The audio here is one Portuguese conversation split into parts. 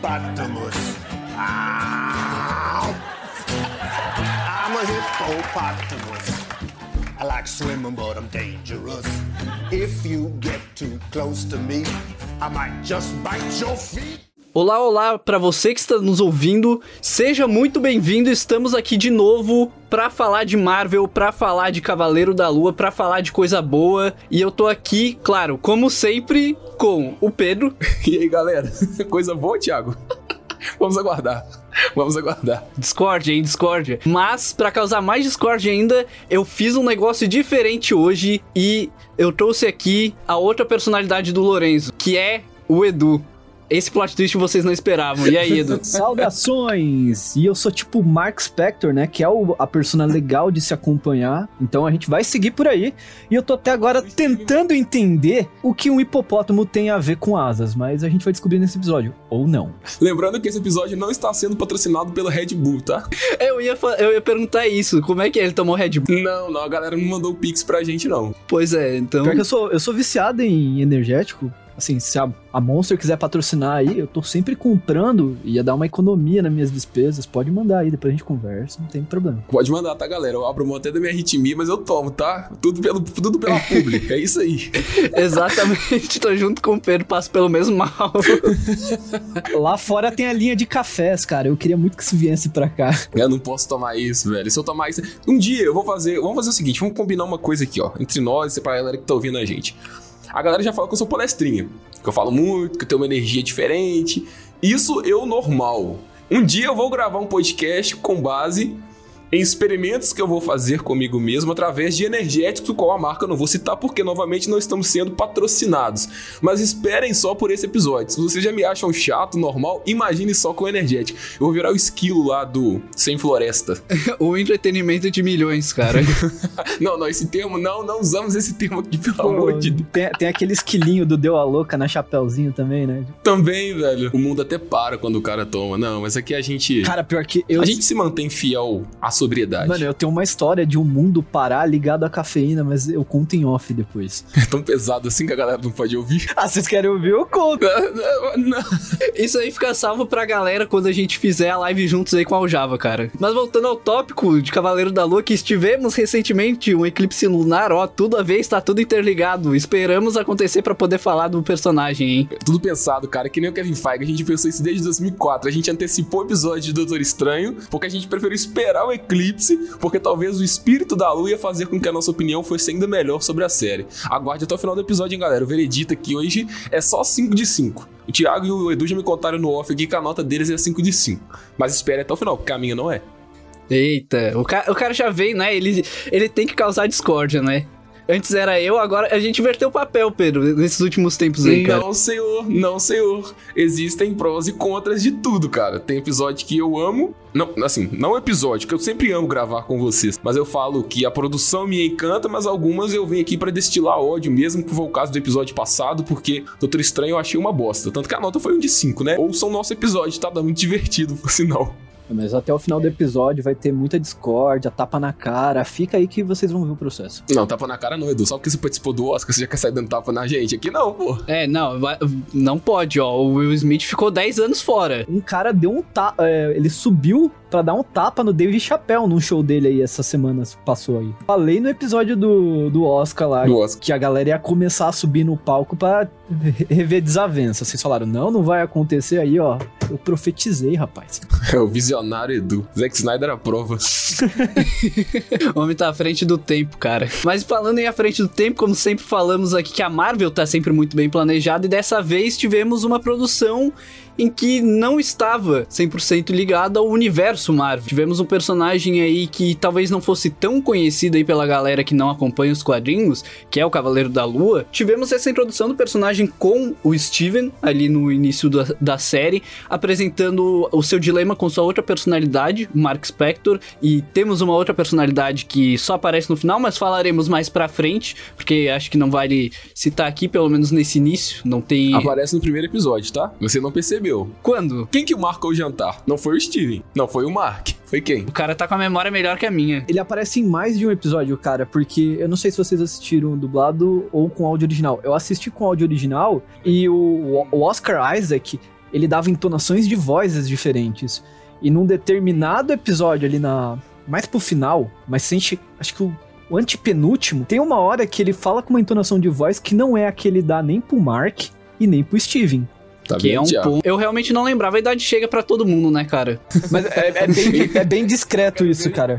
hippopotamus. I'm a hippopotamus. I like swimming, but I'm dangerous. If you get too close to me, I might just bite your feet. Olá, olá, para você que está nos ouvindo, seja muito bem-vindo. Estamos aqui de novo para falar de Marvel, para falar de Cavaleiro da Lua, para falar de coisa boa. E eu tô aqui, claro, como sempre, com o Pedro. E aí, galera? Coisa boa, Thiago? Vamos aguardar. Vamos aguardar. Discord, hein? Discord. Mas, para causar mais Discord ainda, eu fiz um negócio diferente hoje e eu trouxe aqui a outra personalidade do Lorenzo, que é o Edu. Esse plot twist vocês não esperavam. E aí, Edu? Saudações! E eu sou tipo Mark Spector, né? Que é o, a persona legal de se acompanhar. Então a gente vai seguir por aí. E eu tô até agora tentando entender o que um hipopótamo tem a ver com asas. Mas a gente vai descobrir nesse episódio. Ou não. Lembrando que esse episódio não está sendo patrocinado pelo Red Bull, tá? Eu ia, eu ia perguntar isso. Como é que ele tomou Red Bull? Não, não, a galera não mandou o Pix pra gente, não. Pois é, então. Pior que eu sou, eu sou viciado em energético. Assim, se a, a Monster quiser patrocinar aí, eu tô sempre comprando. Ia dar uma economia nas minhas despesas. Pode mandar aí, depois a gente conversa, não tem problema. Pode mandar, tá, galera? Eu abro mão até da minha arritmia, mas eu tomo, tá? Tudo, pelo, tudo pela publi. É isso aí. Exatamente, tô junto com o Pedro, passo pelo mesmo mal. Lá fora tem a linha de cafés, cara. Eu queria muito que isso viesse pra cá. Eu não posso tomar isso, velho. Se eu tomar isso. Um dia eu vou fazer. Vamos fazer o seguinte: vamos combinar uma coisa aqui, ó. Entre nós e pra galera que tá ouvindo a gente. A galera já fala que eu sou palestrinha. Que eu falo muito, que eu tenho uma energia diferente. Isso eu normal. Um dia eu vou gravar um podcast com base em experimentos que eu vou fazer comigo mesmo através de energéticos, o qual a marca eu não vou citar porque novamente não estamos sendo patrocinados. Mas esperem só por esse episódio. Se vocês já me acham chato, normal, imagine só com energético. Eu vou virar o esquilo lá do Sem Floresta. o entretenimento de milhões, cara. Não, não, esse termo, não, não usamos esse termo aqui, pelo Pô, amor de Deus. tem, tem aquele esquilinho do Deu a Louca na Chapeuzinho também, né? Também, velho. O mundo até para quando o cara toma. Não, mas aqui a gente. Cara, pior que eu. a gente se mantém fiel à sobriedade. Mano, eu tenho uma história de um mundo parar ligado à cafeína, mas eu conto em off depois. É tão pesado assim que a galera não pode ouvir. Ah, vocês querem ouvir? Eu conto. Não. Isso aí fica salvo pra galera quando a gente fizer a live juntos aí com a Aljava, cara. Mas voltando ao tópico de Cavaleiro da Lua, que estivemos recentemente um eclipse lunar, ó, tudo a ver, está tudo interligado. Esperamos acontecer pra poder falar do personagem, hein? Tudo pensado, cara, que nem o Kevin Feige, a gente pensou isso desde 2004. A gente antecipou o episódio de Doutor Estranho, porque a gente preferiu esperar o eclipse, porque talvez o espírito da lua ia fazer com que a nossa opinião fosse ainda melhor sobre a série. Aguarde até o final do episódio, hein, galera. O veredito aqui hoje é só 5 de 5. O Thiago e o Edu já me contaram no off aqui que a nota deles é 5 de 5. Mas espere até o final, porque a minha não é. Eita, o, ca o cara já veio, né? Ele, ele tem que causar discórdia, né? Antes era eu, agora a gente inverteu o papel, Pedro, nesses últimos tempos aí, cara. Não, senhor, não, senhor. Existem prós e contras de tudo, cara. Tem episódio que eu amo. Não, assim, não episódio, que eu sempre amo gravar com vocês. Mas eu falo que a produção me encanta, mas algumas eu venho aqui pra destilar ódio, mesmo que foi o caso do episódio passado, porque Doutor Estranho eu achei uma bosta. Tanto que a nota foi um de 5, né? Ouçam nosso episódio, tá? Dá muito divertido, por sinal. Mas até o final do episódio vai ter muita discórdia, tapa na cara. Fica aí que vocês vão ver o processo. Não, tapa na cara não, Edu. Só porque você participou do Oscar, você já quer sair dando tapa na gente. Aqui não, pô. É, não, não pode, ó. O Will Smith ficou 10 anos fora. Um cara deu um tapa. ele subiu pra dar um tapa no David Chappelle num show dele aí essa semana que passou aí. Falei no episódio do, do Oscar lá. Do Oscar. Que a galera ia começar a subir no palco pra re- rever desavença. Vocês falaram, não, não vai acontecer aí, ó. Eu profetizei, rapaz. É o visionário Edu. Zack Snyder a prova. O homem tá à frente do tempo, cara. Mas falando em à frente do tempo, como sempre falamos aqui que a Marvel tá sempre muito bem planejada e dessa vez tivemos uma produção em que não estava 100% ligado ao universo Marvel. Tivemos um personagem aí que talvez não fosse tão conhecido aí pela galera que não acompanha os quadrinhos, que é o Cavaleiro da Lua. Tivemos essa introdução do personagem com o Steven ali no início da, da série, apresentando o seu dilema com sua outra personalidade, Mark Spector, e temos uma outra personalidade que só aparece no final, mas falaremos mais pra frente, porque acho que não vale citar aqui, pelo menos nesse início, não tem... Aparece no primeiro episódio, tá? Você não percebeu. Quando? Quem que marcou o jantar? Não foi o Steven. Não foi o Mark. Foi quem? O cara tá com a memória melhor que a minha. Ele aparece em mais de um episódio, cara, porque eu não sei se vocês assistiram dublado ou com áudio original. Eu assisti com áudio original e o, o Oscar Isaac, ele dava entonações de vozes diferentes. E num determinado episódio ali na. Mais pro final, mas sente. Acho que o, o antepenúltimo, tem uma hora que ele fala com uma entonação de voz que não é a que ele dá nem pro Mark e nem pro Steven. Tá que é um ponto. Eu realmente não lembrava. A idade chega pra todo mundo, né, cara? Mas é, é bem, é bem discreto isso, cara.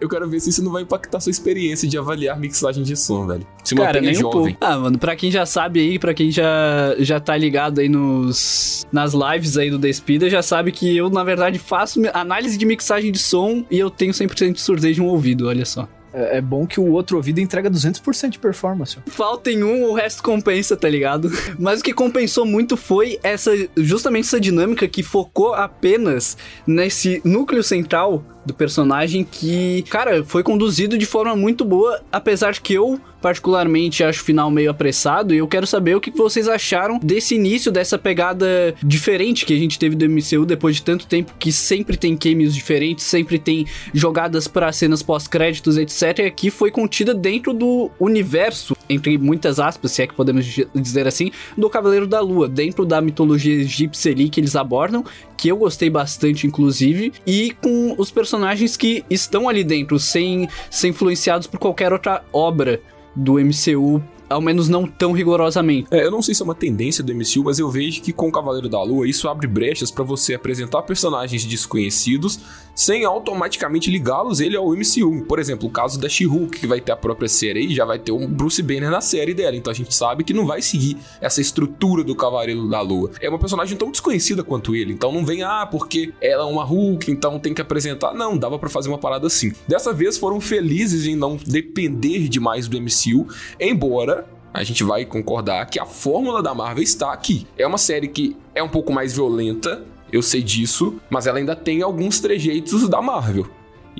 Eu quero ver se isso não vai impactar sua experiência de avaliar mixagem de som, velho. Se Cara, nem um jovem. pouco. Ah, mano, pra quem já sabe aí, pra quem já, já tá ligado aí nos, nas lives aí do Despida, já sabe que eu, na verdade, faço análise de mixagem de som e eu tenho 100% de surdez de um ouvido, olha só. É, é bom que o outro ouvido entrega 200% de performance. Falta em um, o resto compensa, tá ligado? Mas o que compensou muito foi essa justamente essa dinâmica que focou apenas nesse núcleo central do personagem que, cara, foi conduzido de forma muito boa, apesar de que eu particularmente acho o final meio apressado e eu quero saber o que vocês acharam desse início, dessa pegada diferente que a gente teve do MCU depois de tanto tempo que sempre tem cameos diferentes, sempre tem jogadas para cenas pós-créditos, etc. E aqui foi contida dentro do universo, entre muitas aspas, se é que podemos di- dizer assim, do Cavaleiro da Lua, dentro da mitologia egípcia ali que eles abordam, que eu gostei bastante, inclusive, e com os personagens que estão ali dentro, sem ser influenciados por qualquer outra obra do MCU, ao menos não tão rigorosamente. É, eu não sei se é uma tendência do MCU, mas eu vejo que com o Cavaleiro da Lua isso abre brechas pra você apresentar personagens desconhecidos sem automaticamente ligá-los ele ao MCU. Por exemplo, o caso da She-Hulk, que vai ter a própria série aí, já vai ter um Bruce Banner na série dela, então a gente sabe que não vai seguir essa estrutura do Cavaleiro da Lua. É uma personagem tão desconhecida quanto ele, então não vem, ah, porque ela é uma Hulk, então tem que apresentar. Não, dava pra fazer uma parada assim. Dessa vez foram felizes em não depender demais do MCU, embora a gente vai concordar que a fórmula da Marvel está aqui. É uma série que é um pouco mais violenta, eu sei disso, mas ela ainda tem alguns trejeitos da Marvel.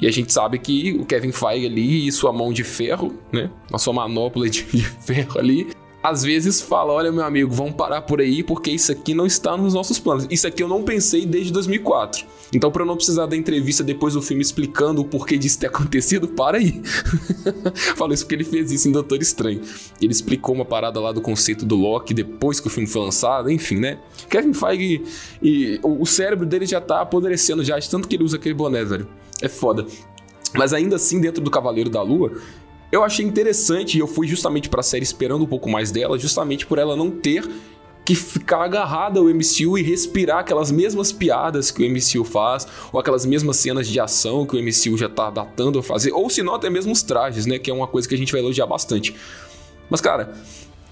E a gente sabe que o Kevin Feige ali e sua mão de ferro, né? A sua manopla de, ferro ali, às vezes fala: olha, meu amigo, vamos parar por aí porque isso aqui não está nos nossos planos. Isso aqui eu não pensei desde 2004. Então, para eu não precisar da entrevista depois do filme explicando o porquê disso ter acontecido, para aí. Falo isso porque ele fez isso em Doutor Estranho. Ele explicou uma parada lá do conceito do Loki depois que o filme foi lançado, enfim, né? Kevin Feige e o cérebro dele já tá apodrecendo já, de tanto que ele usa aquele boné, velho. É foda. Mas ainda assim, dentro do Cavaleiro da Lua, eu achei interessante e eu fui justamente pra série esperando um pouco mais dela, justamente por ela não ter que ficar agarrada ao MCU e respirar aquelas mesmas piadas que o MCU faz, ou aquelas mesmas cenas de ação que o MCU já tá datando a fazer, ou se não até mesmo os trajes, né, que é uma coisa que a gente vai elogiar bastante. Mas cara,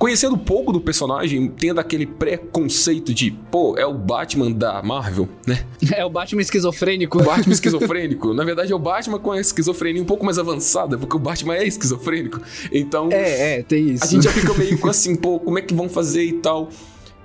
conhecendo pouco do personagem, tendo aquele preconceito de, pô, é o Batman da Marvel, né? É o Batman esquizofrênico. O Batman esquizofrênico. Na verdade, é o Batman com a esquizofrenia um pouco mais avançada, porque o Batman é esquizofrênico. Então, É, é, tem isso. a gente já fica meio com assim, pô, como é que vão fazer e tal.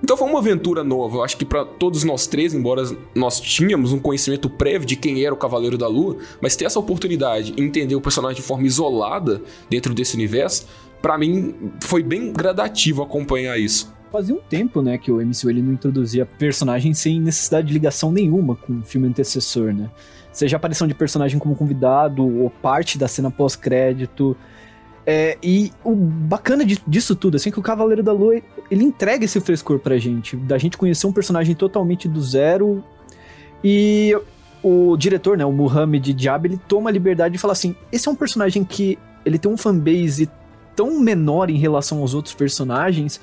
Então foi uma aventura nova. Eu acho que pra todos nós três, embora nós tínhamos um conhecimento prévio de quem era o Cavaleiro da Lua, mas ter essa oportunidade de entender o personagem de forma isolada dentro desse universo, pra mim foi bem gradativo acompanhar isso. Fazia um tempo, né, que o MCU ele não introduzia personagem sem necessidade de ligação nenhuma com o filme antecessor, né? Seja aparição de personagem como convidado ou parte da cena pós-crédito. É, e o bacana disso tudo, assim, que o Cavaleiro da Lua, ele entrega esse frescor pra gente, da gente conhecer um personagem totalmente do zero. E o diretor, né, o Muhammad Diab, ele toma a liberdade de falar assim: esse é um personagem que ele tem um fanbase tão menor em relação aos outros personagens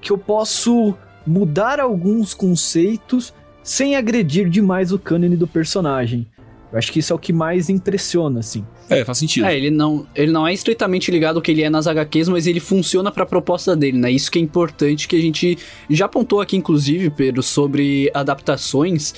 que eu posso mudar alguns conceitos sem agredir demais o cânone do personagem. Eu acho que isso é o que mais impressiona, assim. É, faz sentido. É, ele não, ele não é estritamente ligado ao que ele é nas HQs, mas ele funciona pra proposta dele, né? Isso que é importante, que a gente já apontou aqui, inclusive, Pedro, sobre adaptações,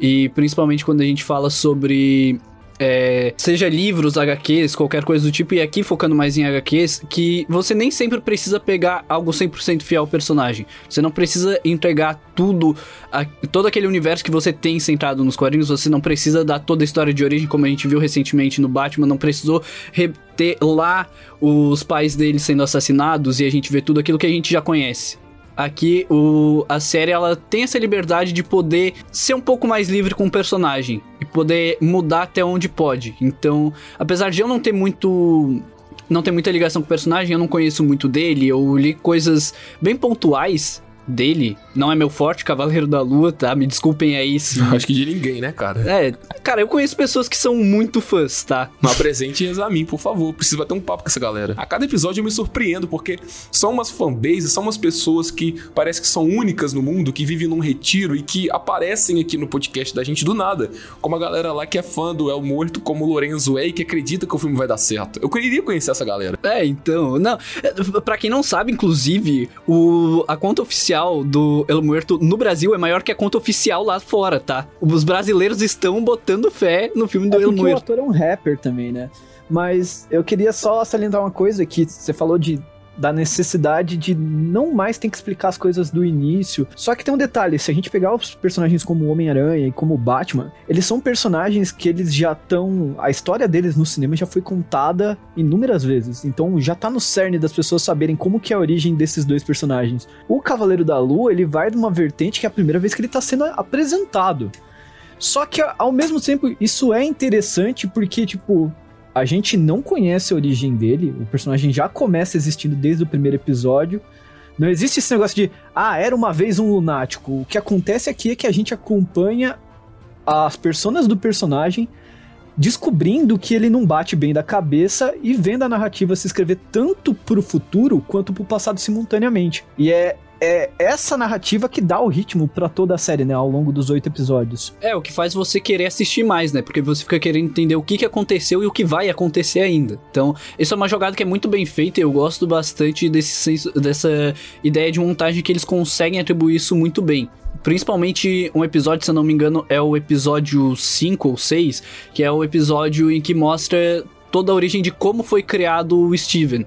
e principalmente quando a gente fala sobre. É, seja livros, HQs, qualquer coisa do tipo, e aqui focando mais em HQs, que você nem sempre precisa pegar algo 100% fiel ao personagem. Você não precisa entregar tudo, a- todo aquele universo que você tem centrado nos quadrinhos, você não precisa dar toda a história de origem, como a gente viu recentemente no Batman, não precisou re- ter lá os pais dele sendo assassinados e a gente vê tudo aquilo que a gente já conhece. Aqui o, a série ela tem essa liberdade de poder ser um pouco mais livre com o personagem e poder mudar até onde pode. Então, apesar de eu não ter muito não ter muita ligação com o personagem, eu não conheço muito dele, eu li coisas bem pontuais dele não é meu forte, Cavaleiro da Lua, tá? Me desculpem aí se. Acho que de ninguém, né, cara? É, cara, eu conheço pessoas que são muito fãs, tá? Mas apresente a mim, por favor. Preciso bater um papo com essa galera. A cada episódio eu me surpreendo, porque são umas fanbases, são umas pessoas que parece que são únicas no mundo, que vivem num retiro e que aparecem aqui no podcast da gente do nada. Como a galera lá que é fã do El Morto, como o Lorenzo é e que acredita que o filme vai dar certo. Eu queria conhecer essa galera. É, então, não. Pra quem não sabe, inclusive, o, a conta oficial do El Muerto no Brasil é maior que a conta oficial lá fora, tá? Os brasileiros estão botando fé no filme do é El Muerto. o ator é um rapper também, né? Mas eu queria só salientar uma coisa que você falou de da necessidade de não mais ter que explicar as coisas do início. Só que tem um detalhe, se a gente pegar os personagens como Homem-Aranha e como Batman, eles são personagens que eles já estão, a história deles no cinema já foi contada inúmeras vezes. Então já tá no cerne das pessoas saberem como que é a origem desses dois personagens. O Cavaleiro da Lua, ele vai de uma vertente que é a primeira vez que ele tá sendo apresentado. Só que ao mesmo tempo isso é interessante porque tipo, a gente não conhece a origem dele, o personagem já começa existindo desde o primeiro episódio. Não existe esse negócio de, ah, era uma vez um lunático. O que acontece aqui é que a gente acompanha as personas do personagem descobrindo que ele não bate bem da cabeça e vendo a narrativa se escrever tanto pro futuro quanto pro passado simultaneamente. E é é essa narrativa que dá o ritmo para toda a série, né, ao longo dos oito episódios. É, o que faz você querer assistir mais, né? Porque você fica querendo entender o que, que aconteceu e o que vai acontecer ainda. Então, isso é uma jogada que é muito bem feita e eu gosto bastante desse senso, dessa ideia de montagem que eles conseguem atribuir isso muito bem. Principalmente um episódio, se eu não me engano, é o episódio 5 ou 6, que é o episódio em que mostra toda a origem de como foi criado o Steven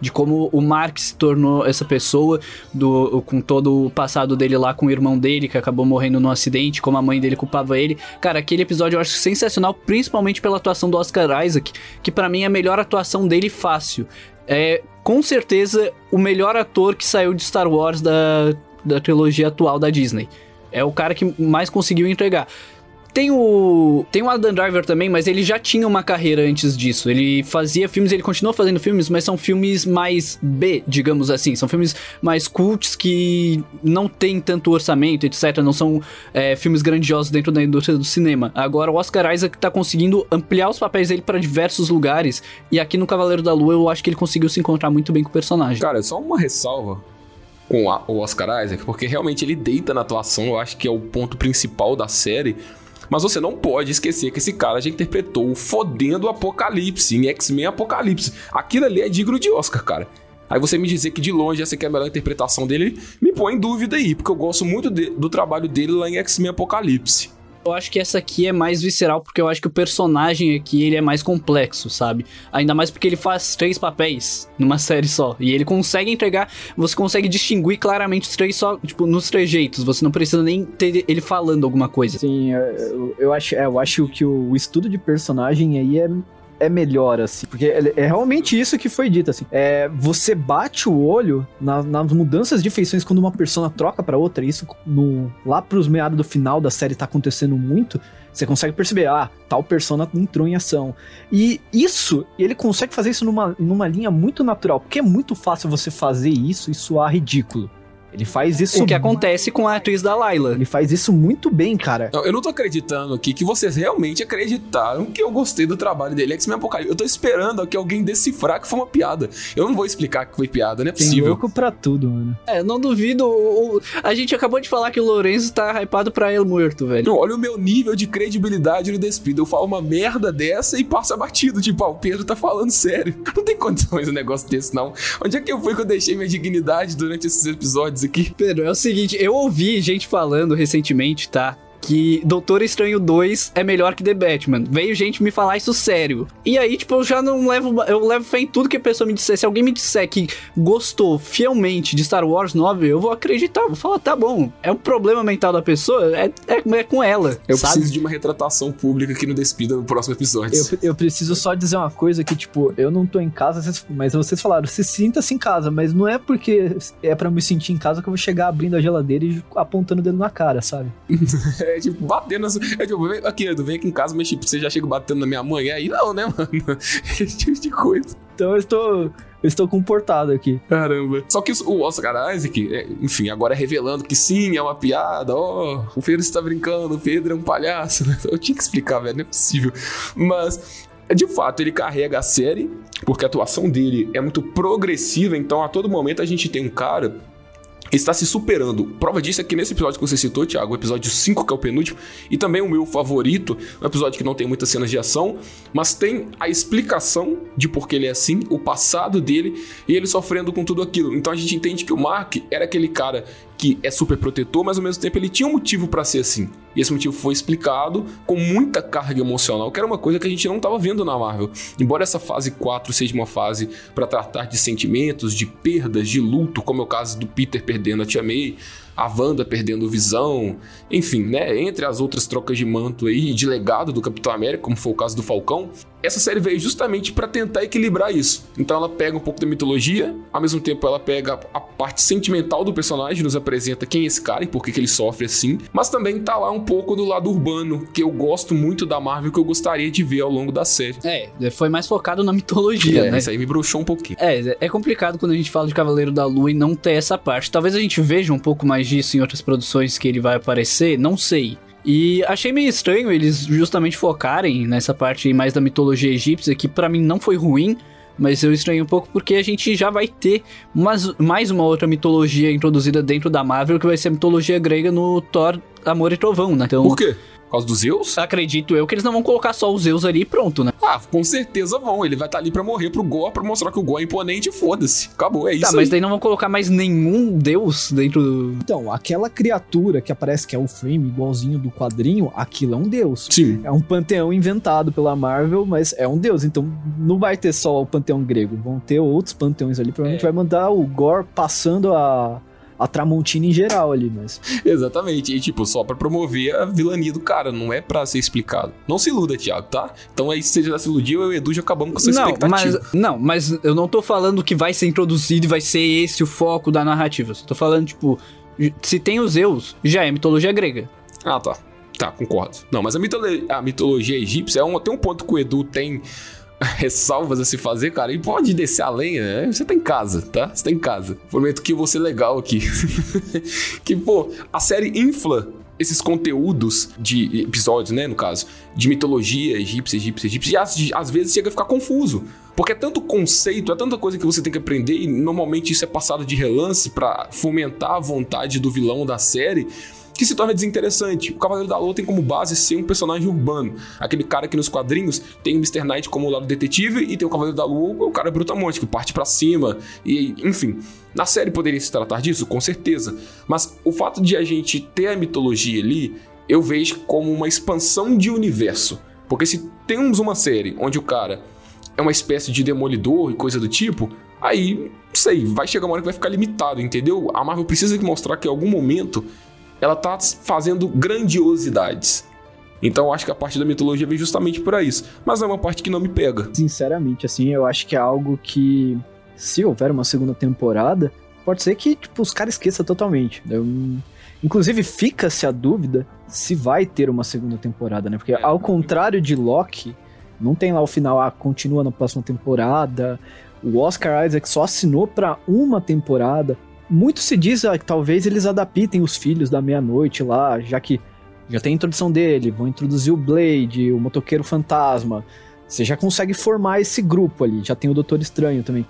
de como o Mark se tornou essa pessoa, do, com todo o passado dele lá com o irmão dele, que acabou morrendo num acidente, como a mãe dele culpava ele. Cara, aquele episódio eu acho sensacional, principalmente pela atuação do Oscar Isaac, que para mim é a melhor atuação dele fácil. É, com certeza, o melhor ator que saiu de Star Wars da, da trilogia atual da Disney. É o cara que mais conseguiu entregar. Tem o. Tem o Adam Driver também, mas ele já tinha uma carreira antes disso. Ele fazia filmes, ele continua fazendo filmes, mas são filmes mais B, digamos assim. São filmes mais cults que não tem tanto orçamento, etc. Não são é, filmes grandiosos dentro da indústria do cinema. Agora o Oscar Isaac tá conseguindo ampliar os papéis dele para diversos lugares. E aqui no Cavaleiro da Lua eu acho que ele conseguiu se encontrar muito bem com o personagem. Cara, só uma ressalva com o Oscar Isaac, porque realmente ele deita na atuação, eu acho que é o ponto principal da série. Mas você não pode esquecer que esse cara já interpretou o fodendo Apocalipse em X-Men Apocalipse. Aquilo ali é digno de Oscar, cara. Aí você me dizer que de longe essa aqui é a melhor interpretação dele, me põe em dúvida aí, porque eu gosto muito de, do trabalho dele lá em X-Men Apocalipse. Eu acho que essa aqui é mais visceral, porque eu acho que o personagem aqui ele é mais complexo, sabe? Ainda mais porque ele faz três papéis numa série só. E ele consegue entregar, você consegue distinguir claramente os três só, tipo, nos trejeitos. Você não precisa nem ter ele falando alguma coisa. Sim, eu, eu acho, é, eu acho que o estudo de personagem aí é é melhor, assim. Porque é, é realmente isso que foi dito, assim. É, você bate o olho na, nas mudanças de feições quando uma persona troca para outra. Isso no, lá pros meados do final da série tá acontecendo muito. Você consegue perceber, ah, tal persona entrou em ação. E isso, ele consegue fazer isso numa, numa linha muito natural, porque é muito fácil você fazer isso e soar ridículo. Ele faz isso. O que acontece com a atriz da Layla. Ele faz isso muito bem, cara. Não, eu não tô acreditando aqui que vocês realmente acreditaram que eu gostei do trabalho dele. X-Men Apocalipse. Eu tô esperando que alguém decifrar que foi uma piada. Eu não vou explicar que foi piada, não é possível. Tem louco pra tudo, mano. É, não duvido. O, a gente acabou de falar que o Lourenço tá hypado pra El Muerto, velho. Não, olha o meu nível de credibilidade no despido. Eu falo uma merda dessa e passa batido. Tipo, ah, o Pedro tá falando sério. Não tem condições um negócio desse, não. Onde é que eu fui que eu deixei minha dignidade durante esses episódios? Aqui. Pedro, é o seguinte, eu ouvi gente falando recentemente, tá? Que Doutor Estranho 2 é melhor que The Batman. Veio gente me falar isso sério. E aí, tipo, eu já não levo. Eu levo fé em tudo que a pessoa me disser. Se alguém me disser que gostou fielmente de Star Wars 9, eu vou acreditar. Vou falar, tá bom. É um problema mental da pessoa, é, é, é com ela. Eu sabe? preciso de uma retratação pública aqui no Despida no próximo episódio. Eu, eu, preciso só dizer uma coisa que, tipo, eu não tô em casa, mas vocês falaram, se sinta-se em casa, mas não é porque é para me sentir em casa que eu vou chegar abrindo a geladeira e apontando o dedo na cara, sabe? é tipo, batendo. É tipo, aqui, eu venho aqui em casa, mas tipo, você já chega batendo na minha mãe. Aí não, né, mano? Esse tipo de coisa. Então eu estou Eu estou comportado aqui. Caramba. Só que o Oscar Isaac, é, enfim, agora é revelando que sim, é uma piada. Ó, oh, o Pedro está brincando, o Pedro é um palhaço. Eu tinha que explicar, velho, não é possível. Mas de fato, ele carrega a série, porque a atuação dele é muito progressiva, então a todo momento a gente tem um cara está se superando. Prova disso é que nesse episódio que você citou, Thiago, o episódio 5, que é o penúltimo, e também o meu favorito, um episódio que não tem muitas cenas de ação, mas tem a explicação de por que ele é assim, o passado dele e ele sofrendo com tudo aquilo. Então a gente entende que o Mark era aquele cara que é super protetor, mas ao mesmo tempo ele tinha um motivo para ser assim. E esse motivo foi explicado com muita carga emocional, que era uma coisa que a gente não estava vendo na Marvel. Embora essa fase 4 seja uma fase para tratar de sentimentos, de perdas, de luto, como é o caso do Peter perdendo a Tia May, a Wanda perdendo visão, enfim, né? Entre as outras trocas de manto aí, de legado do Capitão América, como foi o caso do Falcão, essa série veio justamente para tentar equilibrar isso. Então ela pega um pouco da mitologia, ao mesmo tempo ela pega a parte sentimental do personagem, nos apresenta quem é esse cara e por que, que ele sofre assim, mas também tá lá um pouco do lado urbano, que eu gosto muito da Marvel, que eu gostaria de ver ao longo da série. É, foi mais focado na mitologia, é, né? Isso aí me bruxou um pouquinho. É, é complicado quando a gente fala de Cavaleiro da Lua e não ter essa parte. Talvez a gente veja um pouco mais disso em outras produções que ele vai aparecer, não sei. E achei meio estranho eles justamente focarem nessa parte mais da mitologia egípcia, que para mim não foi ruim, mas eu estranhei um pouco porque a gente já vai ter umas, mais uma outra mitologia introduzida dentro da Marvel, que vai ser a mitologia grega no Thor Amor e Trovão, né? Então, Por quê? Por causa dos Zeus? Acredito eu que eles não vão colocar só os Zeus ali e pronto, né? Ah, com certeza vão. Ele vai estar tá ali pra morrer pro Gore, pra mostrar que o Gore é imponente foda-se. Acabou, é tá, isso Tá, mas daí não vão colocar mais nenhum deus dentro do... Então, aquela criatura que aparece que é o Frame, igualzinho do quadrinho, aquilo é um deus. Sim. É um panteão inventado pela Marvel, mas é um deus. Então, não vai ter só o panteão grego. Vão ter outros panteões ali. Provavelmente é. vai mandar o Gore passando a a Tramontina em geral ali, mas. Exatamente. E, tipo, só pra promover a vilania do cara, não é pra ser explicado. Não se iluda, Thiago, tá? Então aí, se você já se iludiu, eu e o Edu já acabamos com essa não, expectativa. Mas, não, mas eu não tô falando que vai ser introduzido e vai ser esse o foco da narrativa. Eu tô falando, tipo, se tem os Zeus, já é mitologia grega. Ah, tá. Tá, concordo. Não, mas a mitologia, a mitologia egípcia é um, tem um ponto que o Edu tem ressalvas a se fazer, cara, e pode descer a lenha, né? Você tá em casa, tá? Você tá em casa. Prometo que eu vou ser legal aqui. que, pô, a série infla esses conteúdos de episódios, né, no caso, de mitologia egípcia, egípcia, egípcia, e às, às vezes chega a ficar confuso. Porque é tanto conceito, é tanta coisa que você tem que aprender, e normalmente isso é passado de relance para fomentar a vontade do vilão da série que se torna desinteressante. O Cavaleiro da Lua tem como base ser um personagem urbano. Aquele cara que nos quadrinhos tem o Mr. Knight como o lado detetive e tem o Cavaleiro da Lua, o cara brutamonte, que parte para cima. E, enfim, na série poderia se tratar disso? Com certeza. Mas o fato de a gente ter a mitologia ali, eu vejo como uma expansão de universo. Porque se temos uma série onde o cara é uma espécie de demolidor e coisa do tipo, aí, sei, vai chegar uma hora que vai ficar limitado, entendeu? A Marvel precisa mostrar que em algum momento ela tá fazendo grandiosidades. Então eu acho que a parte da mitologia vem justamente por isso. Mas é uma parte que não me pega. Sinceramente, assim, eu acho que é algo que, se houver uma segunda temporada, pode ser que tipo, os caras esqueçam totalmente. Eu, inclusive, fica-se a dúvida se vai ter uma segunda temporada, né? Porque, é. ao contrário de Loki, não tem lá o final, ah, continua na próxima temporada. O Oscar Isaac só assinou para uma temporada muito se diz ah, que talvez eles adaptem os filhos da meia-noite lá, já que já tem a introdução dele, vão introduzir o Blade, o motoqueiro fantasma. Você já consegue formar esse grupo ali, já tem o Doutor Estranho também.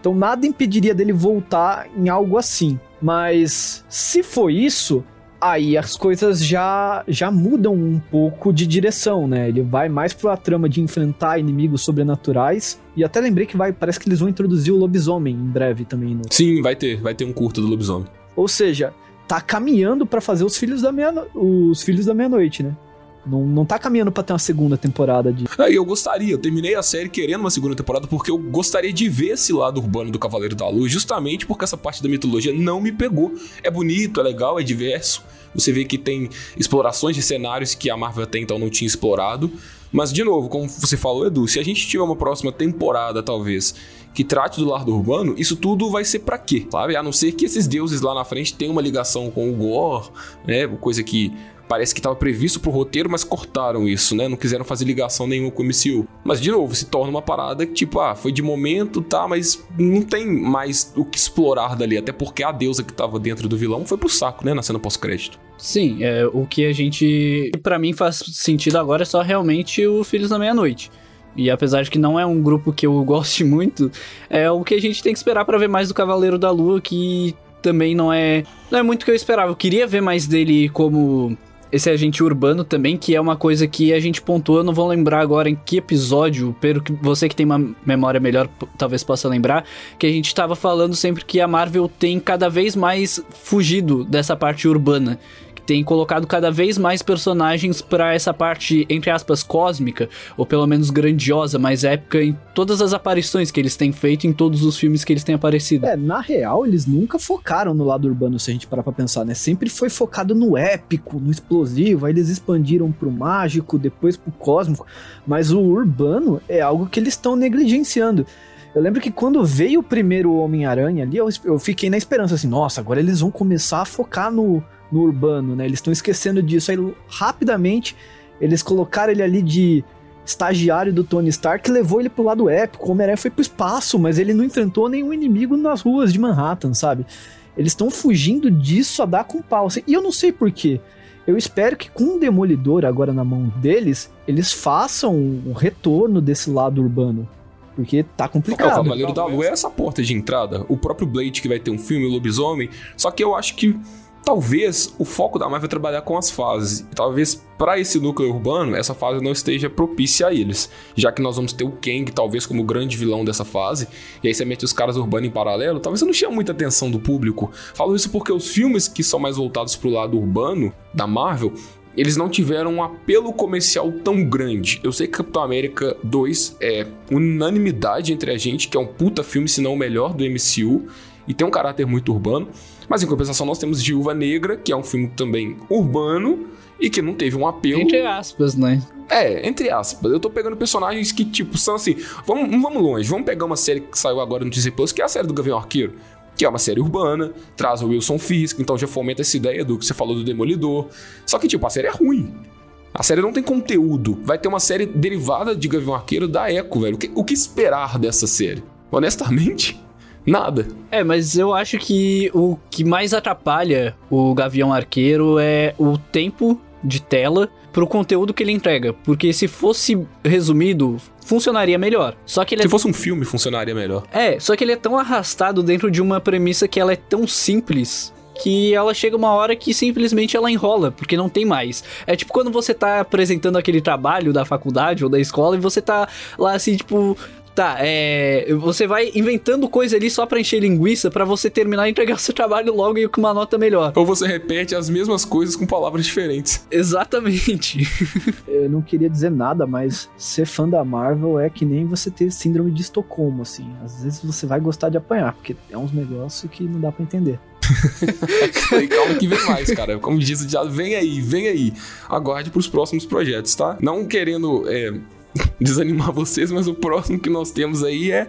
Então nada impediria dele voltar em algo assim. Mas se for isso, aí as coisas já, já mudam um pouco de direção, né? Ele vai mais pra trama de enfrentar inimigos sobrenaturais. E até lembrei que vai, parece que eles vão introduzir o lobisomem em breve também. No... Sim, vai ter, vai ter um curto do lobisomem. Ou seja, tá caminhando para fazer os filhos da meia os filhos da meia-noite, né? Não, não tá caminhando pra ter uma segunda temporada de. É, eu gostaria, eu terminei a série querendo uma segunda temporada porque eu gostaria de ver esse lado urbano do Cavaleiro da Luz, justamente porque essa parte da mitologia não me pegou. É bonito, é legal, é diverso. Você vê que tem explorações de cenários que a Marvel até então não tinha explorado, Mas, de novo, como você falou, Edu, se a gente tiver uma próxima temporada, talvez, que trate do lado urbano, isso tudo vai ser para quê? Sabe? A não ser que esses deuses lá na frente tenham uma ligação com o Gore, né? Coisa que parece que estava previsto pro roteiro, mas cortaram isso, né? Não quiseram fazer ligação nenhuma com o MCU. Mas, de novo, se torna uma parada que, tipo, ah, foi de momento, tá, mas não tem mais o que explorar dali, até porque a deusa que tava dentro do vilão foi pro saco, né, na cena pós-crédito. Sim, é, o que a gente. para mim faz sentido agora é só realmente o Filhos da Meia-Noite. E apesar de que não é um grupo que eu goste muito, é o que a gente tem que esperar para ver mais do Cavaleiro da Lua, que também não é não é muito o que eu esperava. Eu queria ver mais dele como esse agente urbano também, que é uma coisa que a gente pontuou, eu não vou lembrar agora em que episódio, pelo que você que tem uma memória melhor talvez possa lembrar, que a gente estava falando sempre que a Marvel tem cada vez mais fugido dessa parte urbana tem colocado cada vez mais personagens para essa parte, entre aspas, cósmica, ou pelo menos grandiosa, mais épica em todas as aparições que eles têm feito em todos os filmes que eles têm aparecido. É, na real, eles nunca focaram no lado urbano, se a gente parar pra pensar, né? Sempre foi focado no épico, no explosivo, aí eles expandiram pro mágico, depois pro cósmico, mas o urbano é algo que eles estão negligenciando. Eu lembro que quando veio o primeiro Homem-Aranha ali, eu, eu, fiquei na esperança assim, nossa, agora eles vão começar a focar no, no urbano, né? Eles estão esquecendo disso. Aí, rapidamente, eles colocaram ele ali de estagiário do Tony Stark, levou ele pro lado épico. O Homem-Aranha foi pro espaço, mas ele não enfrentou nenhum inimigo nas ruas de Manhattan, sabe? Eles estão fugindo disso a dar com pau. E eu não sei porquê. Eu espero que com o Demolidor agora na mão deles, eles façam um retorno desse lado urbano. Porque tá complicado. o Cavaleiro da Lua é essa porta de entrada. O próprio Blade, que vai ter um filme, o Lobisomem. Só que eu acho que talvez o foco da Marvel é trabalhar com as fases. Talvez para esse núcleo urbano, essa fase não esteja propícia a eles, já que nós vamos ter o Kang talvez como grande vilão dessa fase, e aí você mete os caras urbanos em paralelo, talvez não chame muita atenção do público. Falo isso porque os filmes que são mais voltados pro lado urbano da Marvel, eles não tiveram um apelo comercial tão grande. Eu sei que Capitão América 2 é unanimidade entre a gente, que é um puta filme, se não o melhor do MCU, e tem um caráter muito urbano. Mas em compensação, nós temos Viúva Negra, que é um filme também urbano e que não teve um apelo. Entre aspas, né? É, entre aspas. Eu tô pegando personagens que, tipo, são assim. Vamos, vamos longe, vamos pegar uma série que saiu agora no Disney Plus, que é a série do Gavião Arqueiro. Que é uma série urbana, traz o Wilson Fisk, então já fomenta essa ideia do que você falou do Demolidor. Só que, tipo, a série é ruim. A série não tem conteúdo. Vai ter uma série derivada de Gavião Arqueiro da Echo, velho. O que, o que esperar dessa série? Honestamente, Nada. É, mas eu acho que o que mais atrapalha o Gavião Arqueiro é o tempo de tela pro conteúdo que ele entrega. Porque se fosse resumido, funcionaria melhor. Só que ele Se é... fosse um filme, funcionaria melhor. É, só que ele é tão arrastado dentro de uma premissa que ela é tão simples que ela chega uma hora que simplesmente ela enrola, porque não tem mais. É tipo quando você tá apresentando aquele trabalho da faculdade ou da escola e você tá lá assim, tipo, Tá, é. Você vai inventando coisa ali só pra encher linguiça para você terminar e entregar o seu trabalho logo e com uma nota melhor. Ou você repete as mesmas coisas com palavras diferentes. Exatamente. Eu não queria dizer nada, mas ser fã da Marvel é que nem você ter síndrome de Estocolmo, assim. Às vezes você vai gostar de apanhar, porque é uns negócios que não dá para entender. calma que vem mais, cara. Como diz já vem aí, vem aí. Aguarde pros próximos projetos, tá? Não querendo é, desanimar vocês, mas o próximo que nós temos aí é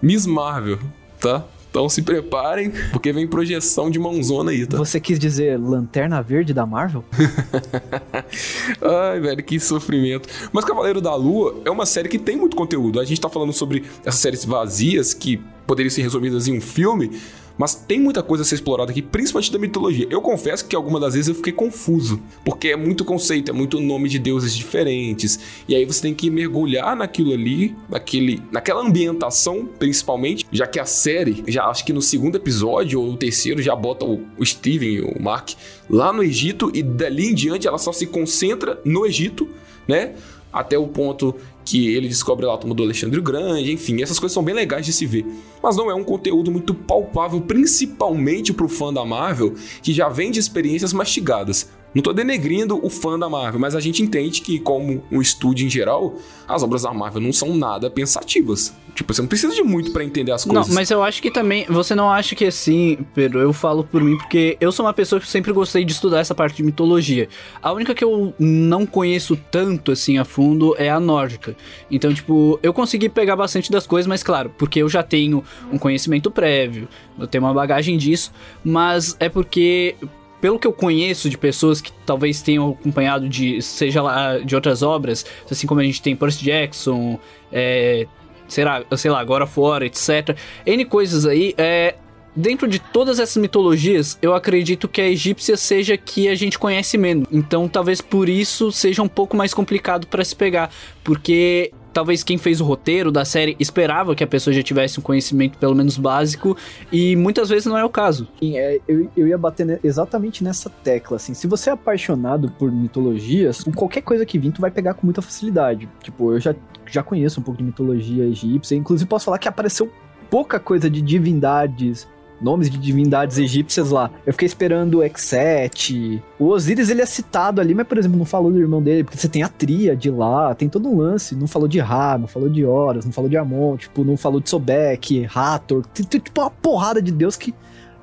Miss Marvel, tá? Então se preparem, porque vem projeção de mãozona aí, tá? Você quis dizer Lanterna Verde da Marvel? Ai, velho, que sofrimento. Mas Cavaleiro da Lua é uma série que tem muito conteúdo. A gente tá falando sobre essas séries vazias que poderiam ser resumidas em um filme, mas tem muita coisa a ser explorada aqui, principalmente da mitologia. Eu confesso que algumas das vezes eu fiquei confuso, porque é muito conceito, é muito nome de deuses diferentes. E aí você tem que mergulhar naquilo ali, naquele, naquela ambientação, principalmente, já que a série, já acho que no segundo episódio ou no terceiro, já bota o, o Steven, o Mark, lá no Egito, e dali em diante ela só se concentra no Egito, né? Até o ponto que ele descobre lá a do Alexandre Grande, enfim, essas coisas são bem legais de se ver. Mas não é um conteúdo muito palpável, principalmente pro fã da Marvel, que já vem de experiências mastigadas. Não tô denegrindo o fã da Marvel, mas a gente entende que, como um estúdio em geral, as obras da Marvel não são nada pensativas. Tipo, você não precisa de muito para entender as coisas. Não, mas eu acho que também. Você não acha que assim, Pedro, eu falo por mim, porque eu sou uma pessoa que sempre gostei de estudar essa parte de mitologia. A única que eu não conheço tanto assim a fundo é a nórdica. Então, tipo, eu consegui pegar bastante das coisas, mas claro, porque eu já tenho um conhecimento prévio, eu tenho uma bagagem disso, mas é porque pelo que eu conheço de pessoas que talvez tenham acompanhado de, seja lá, de outras obras, assim como a gente tem Percy Jackson, é, será, sei lá, agora fora, etc. N coisas aí, é, Dentro de todas essas mitologias, eu acredito que a egípcia seja que a gente conhece menos. Então, talvez por isso seja um pouco mais complicado para se pegar, porque talvez quem fez o roteiro da série esperava que a pessoa já tivesse um conhecimento pelo menos básico e muitas vezes não é o caso. Sim, é, eu, eu ia bater exatamente nessa tecla, assim, se você é apaixonado por mitologias, qualquer coisa que vir tu vai pegar com muita facilidade. Tipo, eu já, já conheço um pouco de mitologia egípcia, inclusive posso falar que apareceu pouca coisa de divindades, nomes de divindades egípcias lá. Eu fiquei esperando o Exet. O Osiris, ele é citado ali, mas, por exemplo, não falou do irmão dele, porque você tem a tríade lá, tem todo um lance. Não falou de Ra, não falou de Horus, não falou de Amon, tipo, não falou de Sobek, Hathor. Tem, tem, tipo, uma porrada de deus que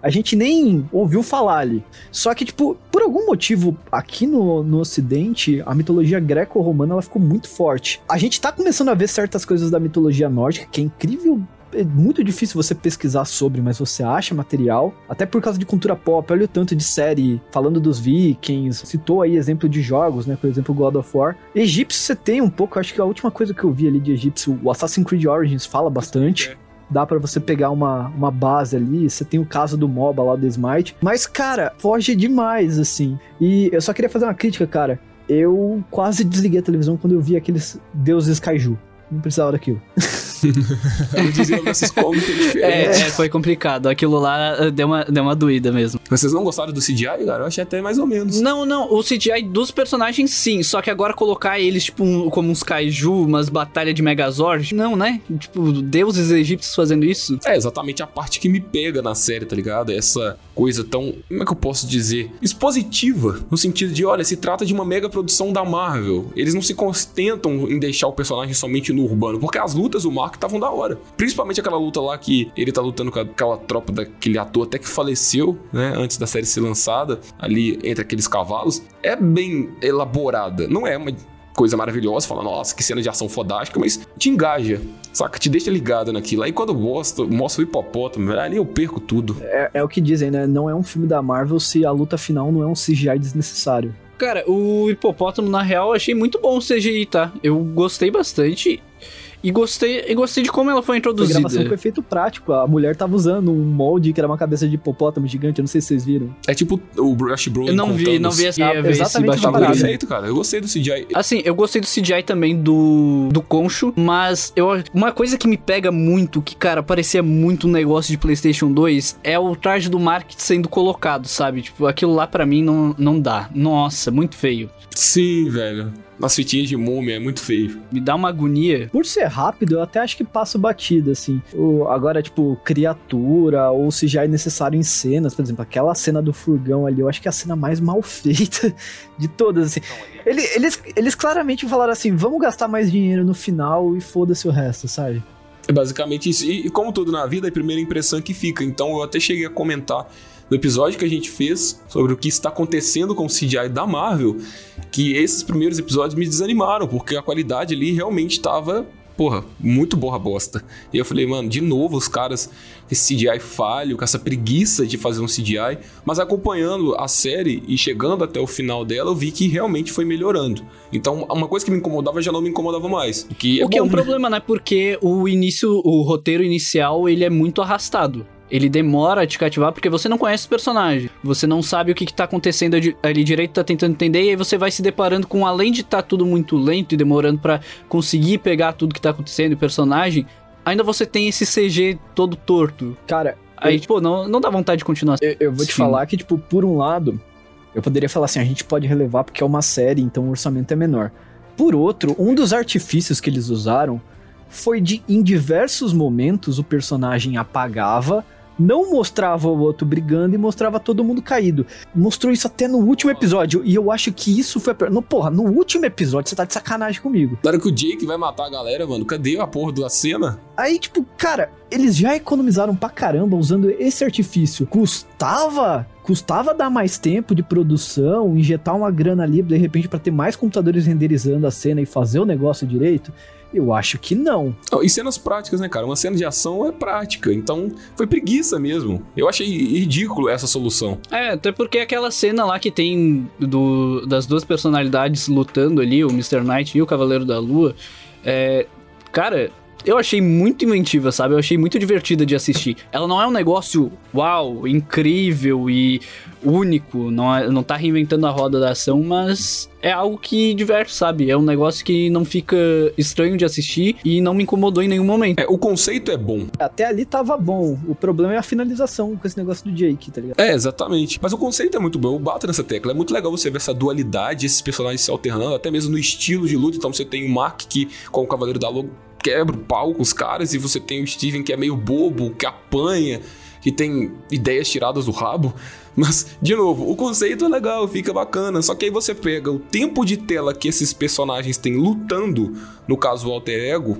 a gente nem ouviu falar ali. Só que, tipo, por algum motivo, aqui no, no Ocidente, a mitologia greco-romana ela ficou muito forte. A gente tá começando a ver certas coisas da mitologia nórdica, que é incrível é muito difícil você pesquisar sobre, mas você acha material, até por causa de cultura pop. Olha o tanto de série falando dos vikings, citou aí exemplo de jogos, né? Por exemplo, God of War. Egípcio você tem um pouco, acho que a última coisa que eu vi ali de egípcio, o Assassin's Creed Origins fala bastante. Dá para você pegar uma, uma base ali, você tem o caso do MOBA lá do Smite. Mas, cara, foge demais, assim. E eu só queria fazer uma crítica, cara. Eu quase desliguei a televisão quando eu vi aqueles deuses kaiju. Não precisava daquilo. Eu dizia diferentes. É, é, foi complicado. Aquilo lá eh, deu uma, deu uma doída mesmo. Vocês não gostaram do CGI, cara? Eu achei até mais ou menos. Não, não. O CGI dos personagens, sim. Só que agora colocar eles, tipo, um, como uns kaiju, umas batalhas de Megazord. Não, né? Tipo, deuses egípcios fazendo isso. É exatamente a parte que me pega na série, tá ligado? Essa coisa tão. Como é que eu posso dizer? Expositiva. No sentido de, olha, se trata de uma mega produção da Marvel. Eles não se contentam em deixar o personagem somente no urbano. Porque as lutas do que estavam da hora. Principalmente aquela luta lá que ele tá lutando com aquela tropa daquele ator até que faleceu, né? Antes da série ser lançada, ali entre aqueles cavalos. É bem elaborada. Não é uma coisa maravilhosa, fala, nossa, que cena de ação fodástica, mas te engaja, saca? Te deixa ligado naquilo. Aí quando mostra, mostra o hipopótamo, ali eu perco tudo. É, é o que dizem, né? Não é um filme da Marvel se a luta final não é um CGI desnecessário. Cara, o hipopótamo, na real, eu achei muito bom o CGI, tá? Eu gostei bastante. E gostei, e gostei de como ela foi introduzida. Foi gravação com efeito prático. A mulher tava usando um molde que era uma cabeça de hipopótamo gigante. Eu não sei se vocês viram. É tipo o Brush Bros. Eu não vi, não vi essa. É, exatamente Tava perfeito, cara. Eu gostei do CGI. Assim, eu gostei do CGI também do, do Concho, mas eu, uma coisa que me pega muito, que, cara, parecia muito um negócio de PlayStation 2, é o traje do Mark sendo colocado, sabe? Tipo, aquilo lá para mim não, não dá. Nossa, muito feio. Sim, velho nas fitinhas de múmia, é muito feio. Me dá uma agonia. Por ser rápido, eu até acho que passo batido, assim. O, agora, tipo, criatura, ou se já é necessário em cenas, por exemplo, aquela cena do furgão ali, eu acho que é a cena mais mal feita de todas, assim. Ele, eles, eles claramente falaram assim, vamos gastar mais dinheiro no final e foda-se o resto, sabe? É basicamente isso. E, e como tudo na vida, é a primeira impressão que fica. Então eu até cheguei a comentar no episódio que a gente fez sobre o que está acontecendo com o CGI da Marvel, que esses primeiros episódios me desanimaram, porque a qualidade ali realmente estava porra, muito borra bosta. E eu falei, mano, de novo os caras, esse CGI falho, com essa preguiça de fazer um CGI, mas acompanhando a série e chegando até o final dela, eu vi que realmente foi melhorando. Então, uma coisa que me incomodava já não me incomodava mais. O que é, o que bom, é um né? problema, né? Porque o início, o roteiro inicial, ele é muito arrastado. Ele demora a te cativar porque você não conhece o personagem. Você não sabe o que, que tá acontecendo ali direito, tá tentando entender, e aí você vai se deparando com, além de estar tá tudo muito lento e demorando para conseguir pegar tudo que tá acontecendo, o personagem, ainda você tem esse CG todo torto. Cara, aí, eu, tipo, não, não dá vontade de continuar. Eu, eu vou te falar que, tipo, por um lado, eu poderia falar assim, a gente pode relevar porque é uma série, então o orçamento é menor. Por outro, um dos artifícios que eles usaram foi de, em diversos momentos, o personagem apagava não mostrava o outro brigando e mostrava todo mundo caído. Mostrou isso até no último episódio. E eu acho que isso foi. A... No, porra, no último episódio você tá de sacanagem comigo. Na hora que o Jake vai matar a galera, mano, cadê a porra da cena? Aí, tipo, cara, eles já economizaram pra caramba usando esse artifício. Custava custava dar mais tempo de produção, injetar uma grana ali de repente para ter mais computadores renderizando a cena e fazer o negócio direito? Eu acho que não. E cenas práticas, né, cara? Uma cena de ação é prática, então foi preguiça mesmo. Eu achei ridículo essa solução. É, até porque aquela cena lá que tem do, das duas personalidades lutando ali, o Mr. Knight e o Cavaleiro da Lua, é, cara, eu achei muito inventiva, sabe? Eu achei muito divertida de assistir. Ela não é um negócio, uau, incrível e único, não, é, não tá reinventando a roda da ação, mas é algo que diverte, sabe? É um negócio que não fica estranho de assistir e não me incomodou em nenhum momento. É, o conceito é bom. Até ali tava bom. O problema é a finalização com esse negócio do Jake, tá ligado? É, exatamente. Mas o conceito é muito bom. Eu bato nessa tecla. É muito legal você ver essa dualidade, esses personagens se alternando, até mesmo no estilo de luta. Então você tem o Mark que, com o Cavaleiro da Lua, quebra o pau com os caras, e você tem o Steven que é meio bobo, que apanha, que tem ideias tiradas do rabo. Mas, de novo, o conceito é legal, fica bacana. Só que aí você pega o tempo de tela que esses personagens têm lutando, no caso o Alter Ego,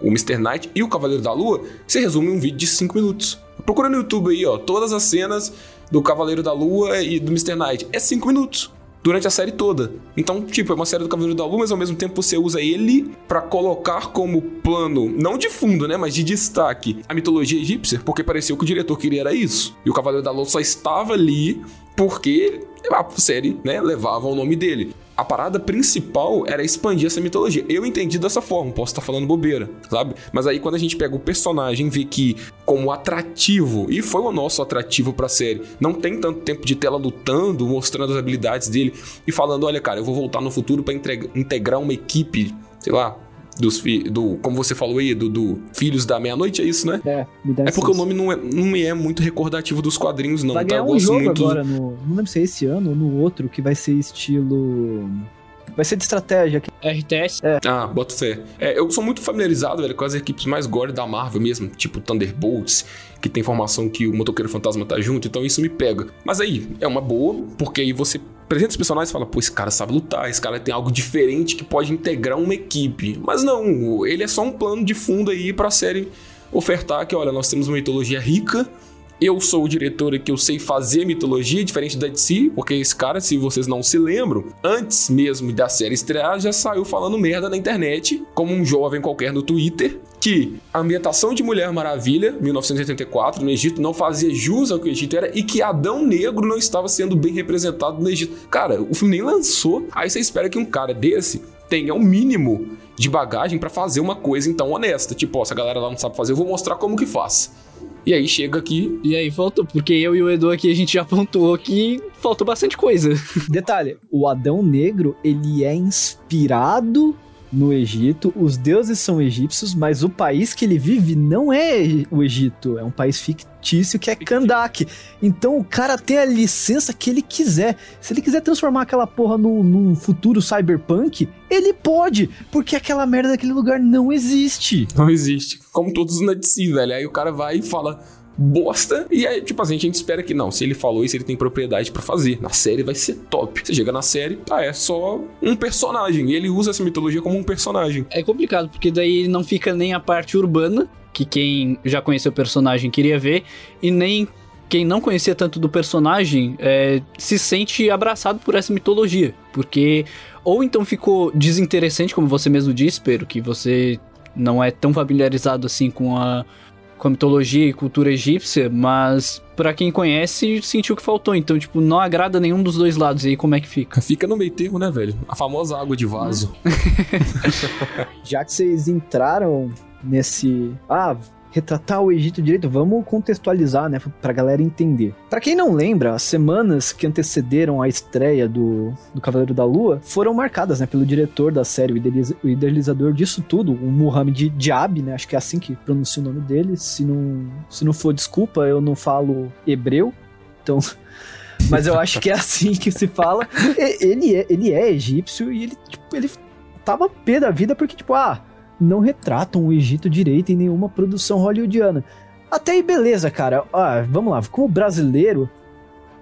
o Mr. Knight e o Cavaleiro da Lua, você resume um vídeo de 5 minutos. Procura no YouTube aí, ó, todas as cenas do Cavaleiro da Lua e do Mr. Knight. É 5 minutos durante a série toda. Então, tipo, é uma série do Cavaleiro da Lua, mas ao mesmo tempo você usa ele para colocar como plano, não de fundo, né, mas de destaque, a mitologia egípcia, porque pareceu que o diretor queria era isso. E o Cavaleiro da Lua só estava ali porque a série, né, levava o nome dele a parada principal era expandir essa mitologia. Eu entendi dessa forma, posso estar falando bobeira, sabe? Mas aí quando a gente pega o personagem, vê que como atrativo, e foi o nosso atrativo pra série, não tem tanto tempo de tela lutando, mostrando as habilidades dele e falando, olha cara, eu vou voltar no futuro para integrar uma equipe, sei lá, dos do como você falou aí, do, do Filhos da Meia-Noite, é isso, né? É, me dá É porque o nome não, é, não me é muito recordativo dos quadrinhos, não. Vai tá? ganhar um jogo muito... agora, no, não lembro se é esse ano ou no outro, que vai ser estilo... Vai ser de estratégia. Aqui. RTS? É. Ah, boto fé. É, eu sou muito familiarizado, velho, com as equipes mais gore da Marvel mesmo, tipo Thunderbolts, que tem informação que o Motoqueiro Fantasma tá junto, então isso me pega. Mas aí, é uma boa, porque aí você apresenta os personagens e fala, pô, esse cara sabe lutar, esse cara tem algo diferente que pode integrar uma equipe. Mas não, ele é só um plano de fundo aí pra série ofertar que, olha, nós temos uma mitologia rica, eu sou o diretor aqui, eu sei fazer mitologia, diferente da DC, porque esse cara, se vocês não se lembram, antes mesmo da série estrear, já saiu falando merda na internet, como um jovem qualquer no Twitter, que a ambientação de Mulher Maravilha, 1984, no Egito, não fazia jus ao que o Egito era e que Adão Negro não estava sendo bem representado no Egito. Cara, o filme nem lançou, aí você espera que um cara desse tenha o um mínimo de bagagem para fazer uma coisa então honesta. Tipo, ó, se a galera lá não sabe fazer, eu vou mostrar como que faz. E aí chega aqui. E aí faltou, porque eu e o Edu aqui a gente já apontou que faltou bastante coisa. Detalhe: o Adão Negro ele é inspirado no Egito, os deuses são egípcios, mas o país que ele vive não é o Egito, é um país fictício que é Kandak. Então o cara tem a licença que ele quiser. Se ele quiser transformar aquela porra num, num futuro cyberpunk, ele pode, porque aquela merda daquele lugar não existe. Não existe. Como todos na DC, velho. Aí o cara vai e fala bosta. E aí, tipo assim, a gente espera que não. Se ele falou isso, ele tem propriedade para fazer. Na série vai ser top. Você chega na série, ah, é só um personagem. E ele usa essa mitologia como um personagem. É complicado, porque daí não fica nem a parte urbana, que quem já conheceu o personagem queria ver, e nem quem não conhecia tanto do personagem é, se sente abraçado por essa mitologia. Porque ou então ficou desinteressante, como você mesmo disse, Pedro, que você não é tão familiarizado assim com a com a mitologia e cultura egípcia, mas para quem conhece, sentiu que faltou. Então, tipo, não agrada nenhum dos dois lados. E aí, como é que fica? Fica no meio termo, né, velho? A famosa água de vaso. Já que vocês entraram nesse. Ah, retratar o Egito direito, vamos contextualizar, né, pra galera entender. Para quem não lembra, as semanas que antecederam a estreia do, do Cavaleiro da Lua foram marcadas, né, pelo diretor da série, o idealizador disso tudo, o Muhammad Diab, né, acho que é assim que pronuncia o nome dele, se não, se não for desculpa, eu não falo hebreu, então... Mas eu acho que é assim que se fala. Ele é, ele é egípcio e ele, tipo, ele tava pé da vida porque, tipo, ah, não retratam o Egito direito em nenhuma produção hollywoodiana. Até aí, beleza, cara. Ah, vamos lá, como brasileiro,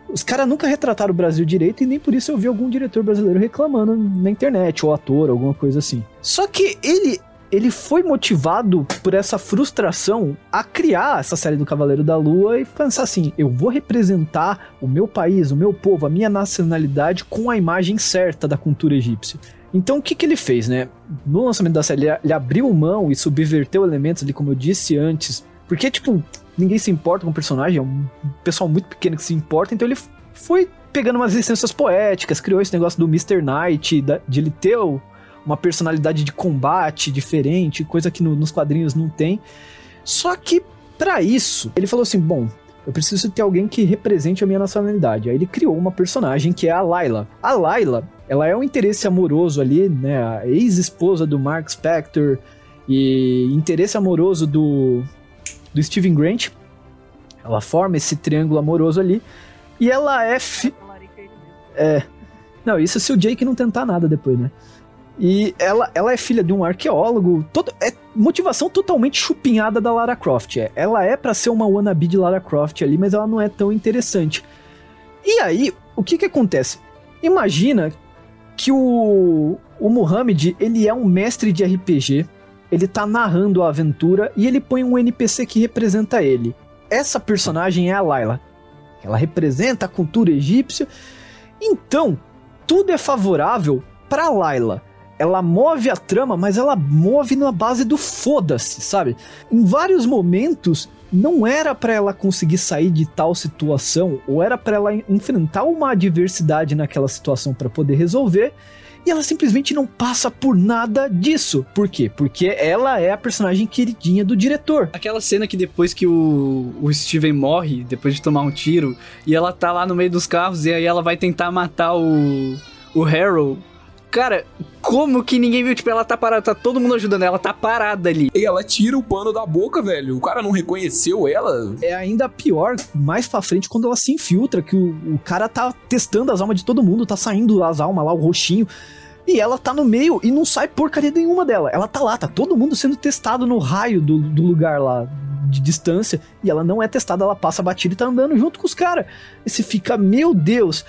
os caras nunca retrataram o Brasil direito e nem por isso eu vi algum diretor brasileiro reclamando na internet, ou ator, alguma coisa assim. Só que ele ele foi motivado por essa frustração a criar essa série do Cavaleiro da Lua e pensar assim: eu vou representar o meu país, o meu povo, a minha nacionalidade com a imagem certa da cultura egípcia. Então o que, que ele fez, né? No lançamento da série, ele abriu mão e subverteu elementos ali, como eu disse antes. Porque, tipo, ninguém se importa com o personagem, é um pessoal muito pequeno que se importa, então ele foi pegando umas licenças poéticas, criou esse negócio do Mr. Knight, de ele ter uma personalidade de combate diferente, coisa que no, nos quadrinhos não tem. Só que, para isso, ele falou assim: bom, eu preciso ter alguém que represente a minha nacionalidade. Aí ele criou uma personagem que é a Layla. A Layla, ela é um interesse amoroso ali, né? A ex-esposa do Mark Spector e interesse amoroso do, do Steven Grant. Ela forma esse triângulo amoroso ali. E ela é. Fi... É. Não, isso se o Jake não tentar nada depois, né? E ela, ela é filha de um arqueólogo. Todo, é motivação totalmente chupinhada da Lara Croft. É. Ela é para ser uma wannabe de Lara Croft ali, mas ela não é tão interessante. E aí, o que que acontece? Imagina que o, o Muhammad, ele é um mestre de RPG, ele tá narrando a aventura e ele põe um NPC que representa ele. Essa personagem é a Layla. Ela representa a cultura egípcia. Então, tudo é favorável para Layla ela move a trama, mas ela move na base do foda-se, sabe? Em vários momentos, não era para ela conseguir sair de tal situação, ou era para ela enfrentar uma adversidade naquela situação para poder resolver, e ela simplesmente não passa por nada disso. Por quê? Porque ela é a personagem queridinha do diretor. Aquela cena que depois que o, o Steven morre, depois de tomar um tiro, e ela tá lá no meio dos carros, e aí ela vai tentar matar o, o Harold Cara, como que ninguém viu? Tipo, ela tá parada, tá todo mundo ajudando ela, tá parada ali. E ela tira o pano da boca, velho. O cara não reconheceu ela. É ainda pior, mais pra frente, quando ela se infiltra, que o, o cara tá testando as almas de todo mundo, tá saindo as almas lá, o roxinho. E ela tá no meio e não sai porcaria nenhuma dela. Ela tá lá, tá todo mundo sendo testado no raio do, do lugar lá de distância. E ela não é testada, ela passa batida e tá andando junto com os caras. E você fica, meu Deus.